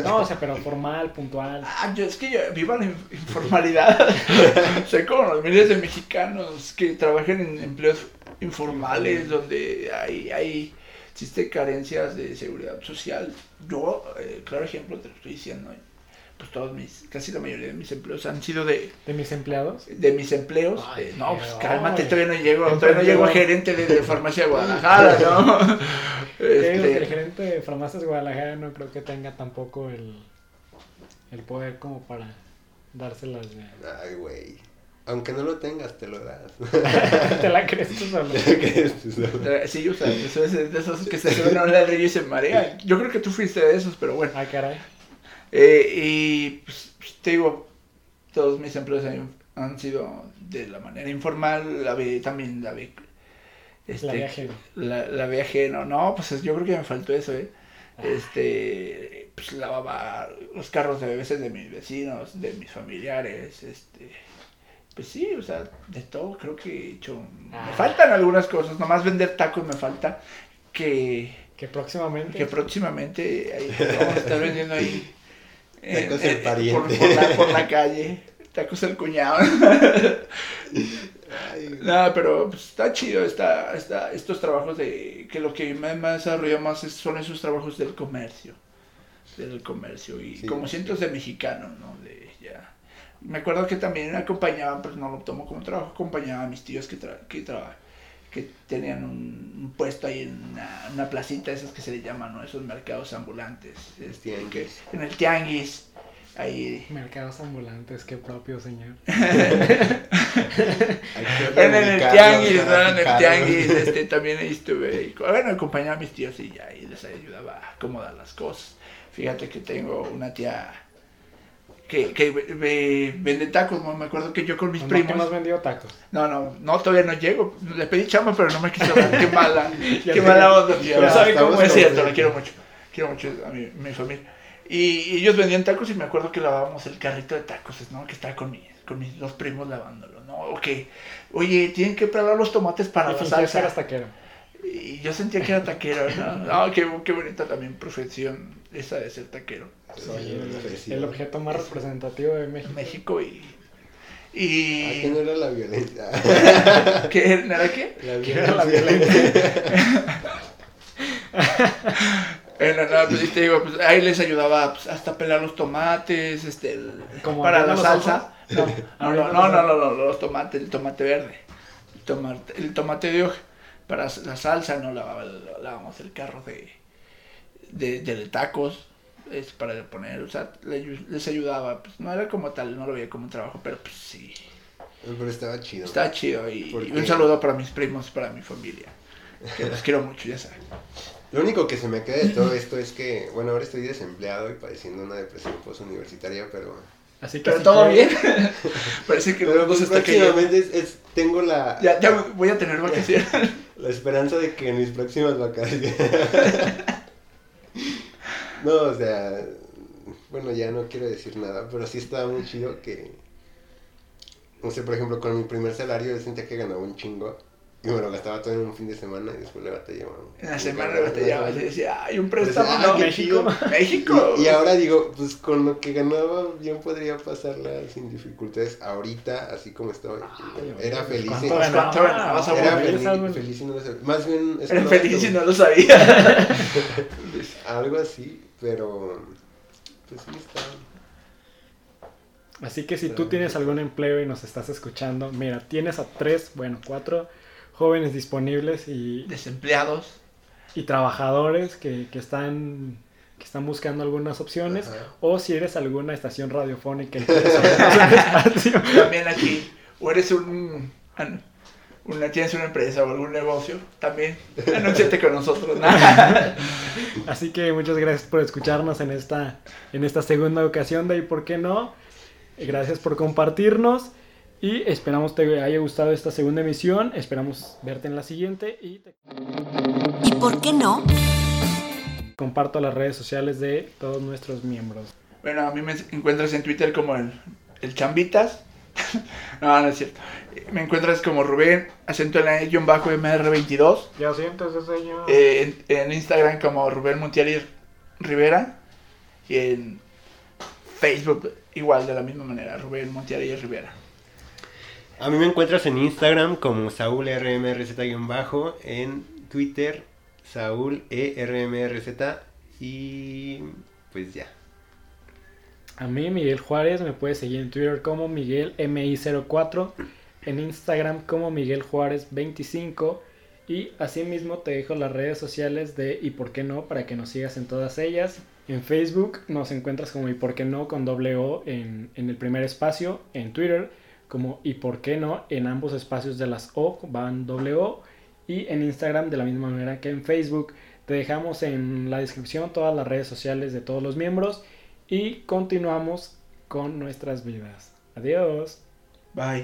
[SPEAKER 2] No, o sea, pero formal, puntual.
[SPEAKER 3] Ah, yo, es que yo viva la in- informalidad. *laughs* Soy como los miles de mexicanos que trabajan en empleos informales donde hay, hay existe carencias de seguridad social. Yo, eh, claro ejemplo, te lo estoy diciendo. pues todos mis, casi la mayoría de mis empleos han sido de,
[SPEAKER 2] ¿De mis empleados?
[SPEAKER 3] de mis empleos.
[SPEAKER 2] Ay,
[SPEAKER 3] de, no, pues cálmate, todavía no llego, todavía no llego a gerente de, de farmacia de *laughs* Guadalajara, ¿no? *laughs*
[SPEAKER 2] Que el
[SPEAKER 3] Este,
[SPEAKER 2] gerente de Farmacias Guadalajara no creo que tenga tampoco el, el poder como para dárselas de...
[SPEAKER 4] Ay, güey. Aunque no lo tengas, te lo das. *laughs*
[SPEAKER 2] ¿Te la crees tú solo?
[SPEAKER 4] ¿Qué es eso?
[SPEAKER 3] sí, o sea, eso es de esos que se suben a un ladrillo y se marean. Yo creo que tú fuiste de esos, pero bueno.
[SPEAKER 2] Ah, caray.
[SPEAKER 3] Eh, y pues, te digo, todos mis empleos han, han sido de la manera informal, la ve también la ve este,
[SPEAKER 2] La viaje.
[SPEAKER 3] la, la ve ajeno, no, pues yo creo que me faltó eso, eh.
[SPEAKER 2] Ah.
[SPEAKER 3] Este, pues lavaba los carros de veces de mis vecinos, de mis familiares, este, pues sí, o sea, de todo creo que he hecho.
[SPEAKER 2] Ah.
[SPEAKER 3] Me faltan algunas cosas, nomás vender tacos me falta que
[SPEAKER 2] Que próximamente...
[SPEAKER 3] que próximamente ahí vamos a *laughs* estar vendiendo ahí eh,
[SPEAKER 4] Tacos el
[SPEAKER 3] por,
[SPEAKER 4] pariente.
[SPEAKER 3] por la, por la calle tacos el cuñado no pero pues, está chido está, está estos trabajos de que lo que me, me ha desarrollado más es- son esos trabajos del comercio del comercio y
[SPEAKER 4] Sí.
[SPEAKER 3] como cientos de mexicanos no de me acuerdo que también acompañaban pero no lo tomo como trabajo acompañaba a mis tíos que tra- que trabajaban que tenían un, un puesto ahí en una, una placita, esas que se le llaman, ¿no? Esos mercados ambulantes. Este, que, en el tianguis, ahí.
[SPEAKER 2] Mercados ambulantes, qué propio, señor. *laughs*
[SPEAKER 3] En el tianguis, ¿no? En el tianguis, este, *laughs* también ahí estuve. Y, bueno, acompañaba a mis tíos y ya, y les ayudaba a acomodar las cosas. Fíjate que tengo una tía que, que ve- ve- vende tacos, me acuerdo que yo con mis
[SPEAKER 2] ¿No, que no has
[SPEAKER 3] primos...
[SPEAKER 2] vendido tacos?
[SPEAKER 3] No, no, no, todavía no llego. Le pedí chamba, pero no me quiso dar. Qué mala, *laughs* qué mala onda, No sabe cómo es cierto, la quiero mucho. Quiero mucho a mi, mi familia. Y, y ellos vendían tacos y me acuerdo que lavábamos el carrito de tacos, ¿no? Que estaba con, mi, con mis dos primos lavándolo, ¿no? O que, oye, tienen que pelar los tomates para
[SPEAKER 2] Y
[SPEAKER 3] la
[SPEAKER 2] fingías que
[SPEAKER 3] salsa. Y yo sentía que era taquero, ¿no? No, qué, qué bonita también profesión esa de ser taquero.
[SPEAKER 2] Soy
[SPEAKER 4] Sí,
[SPEAKER 2] el, objeto más representativo de México.
[SPEAKER 3] México y...
[SPEAKER 4] Ah,
[SPEAKER 3] Y...
[SPEAKER 4] que no era la violencia. *laughs*
[SPEAKER 3] ¿Qué era qué?
[SPEAKER 4] La
[SPEAKER 2] ¿Qué era la *laughs*
[SPEAKER 3] no, no, pues sí te digo, pues ahí les ayudaba pues, hasta pelar los tomates, este, el-
[SPEAKER 2] Como
[SPEAKER 3] para la salsa. No, no, no, no, no, no, no, los tomates, el tomate verde, el tomate, el tomate de hoja. Para la salsa no lavaba, lavábamos el carro de, de, de tacos, es para poner, o sea, le- les ayudaba, pues no era como tal, no lo veía como un trabajo, pero pues sí,
[SPEAKER 4] Pero estaba chido.
[SPEAKER 3] estaba chido y, un saludo para mis primos, para mi familia, que los quiero mucho, ya saben. *laughs*
[SPEAKER 4] Lo único que se me queda de todo esto es que, bueno, ahora estoy desempleado y padeciendo una depresión postuniversitaria, pero...
[SPEAKER 2] Así que
[SPEAKER 3] Pero todo bien. *laughs* Parece que dos
[SPEAKER 4] pues
[SPEAKER 3] está
[SPEAKER 4] próximamente es, es- tengo la,
[SPEAKER 3] Ya, ya voy a tener vacaciones. *laughs*
[SPEAKER 4] la esperanza de que en mis próximas vacaciones... *laughs* no, o sea, bueno, ya no quiero decir nada, pero sí estaba muy chido que... No sé, por ejemplo, con mi primer salario yo sentía que ganaba un chingo y me lo gastaba todo en un fin de semana y después le batallaba.
[SPEAKER 3] En la semana le batallaba y decía, ay, un préstamo, no,
[SPEAKER 4] ah,
[SPEAKER 3] México. *laughs* México.
[SPEAKER 4] Y, y ahora digo, pues con lo que ganaba bien podría pasarla sin dificultades ahorita, así como estoy.
[SPEAKER 2] Ay,
[SPEAKER 4] Era
[SPEAKER 2] pues,
[SPEAKER 4] feliz.
[SPEAKER 2] ¿cuánto?
[SPEAKER 3] ¿Cuánto ganabas,
[SPEAKER 2] Ah,
[SPEAKER 4] Era
[SPEAKER 3] amor?
[SPEAKER 2] feliz,
[SPEAKER 4] feliz, y no lo sabía. Más bien es
[SPEAKER 3] Era
[SPEAKER 4] como
[SPEAKER 3] feliz y no lo sabía. *laughs*
[SPEAKER 4] algo así, pero pues sí está.
[SPEAKER 2] Así que si tú tienes algún empleo y nos estás escuchando, mira, tienes a tres, bueno, cuatro jóvenes disponibles y,
[SPEAKER 3] Desempleados.
[SPEAKER 2] y trabajadores que, que están que están buscando algunas opciones
[SPEAKER 4] Ajá.
[SPEAKER 2] o si eres alguna estación radiofónica y. *laughs*
[SPEAKER 3] También aquí. O eres un. Una, tienes una empresa o algún negocio, también anúnciate con nosotros. *laughs*
[SPEAKER 2] Así que muchas gracias por escucharnos en esta, en esta segunda ocasión de ¿Y por qué no? Gracias por compartirnos y esperamos te haya gustado esta segunda emisión. Esperamos verte en la siguiente y te
[SPEAKER 1] ¿Y por qué no?
[SPEAKER 2] comparto las redes sociales de todos nuestros miembros.
[SPEAKER 3] Bueno, a mí me encuentras en Twitter como el, el Chambitas. *laughs* no, no es cierto. Me encuentras como Rubén, acento en la E, bajo MR22.
[SPEAKER 2] Ya sientes ese señor.
[SPEAKER 3] Eh, en, en Instagram como Rubén Montiel Rivera. Y en Facebook igual de la misma manera, Rubén Montiel Rivera.
[SPEAKER 4] A mí me encuentras en Instagram como Saúl RMRZ-bajo, en Twitter Saúl E ERMRZ y pues ya.
[SPEAKER 2] A mí, Miguel Juárez, me puedes seguir en Twitter como Miguel MI04, en Instagram como Miguel Juárez 25 y asimismo te dejo las redes sociales de y por qué no para que nos sigas en todas ellas. En Facebook nos encuentras como y por qué no con doble O en, en el primer espacio, en Twitter como y por qué no en ambos espacios de las O van doble O y en Instagram de la misma manera que en Facebook. Te dejamos en la descripción todas las redes sociales de todos los miembros y continuamos con nuestras vidas. Adiós.
[SPEAKER 3] Bye.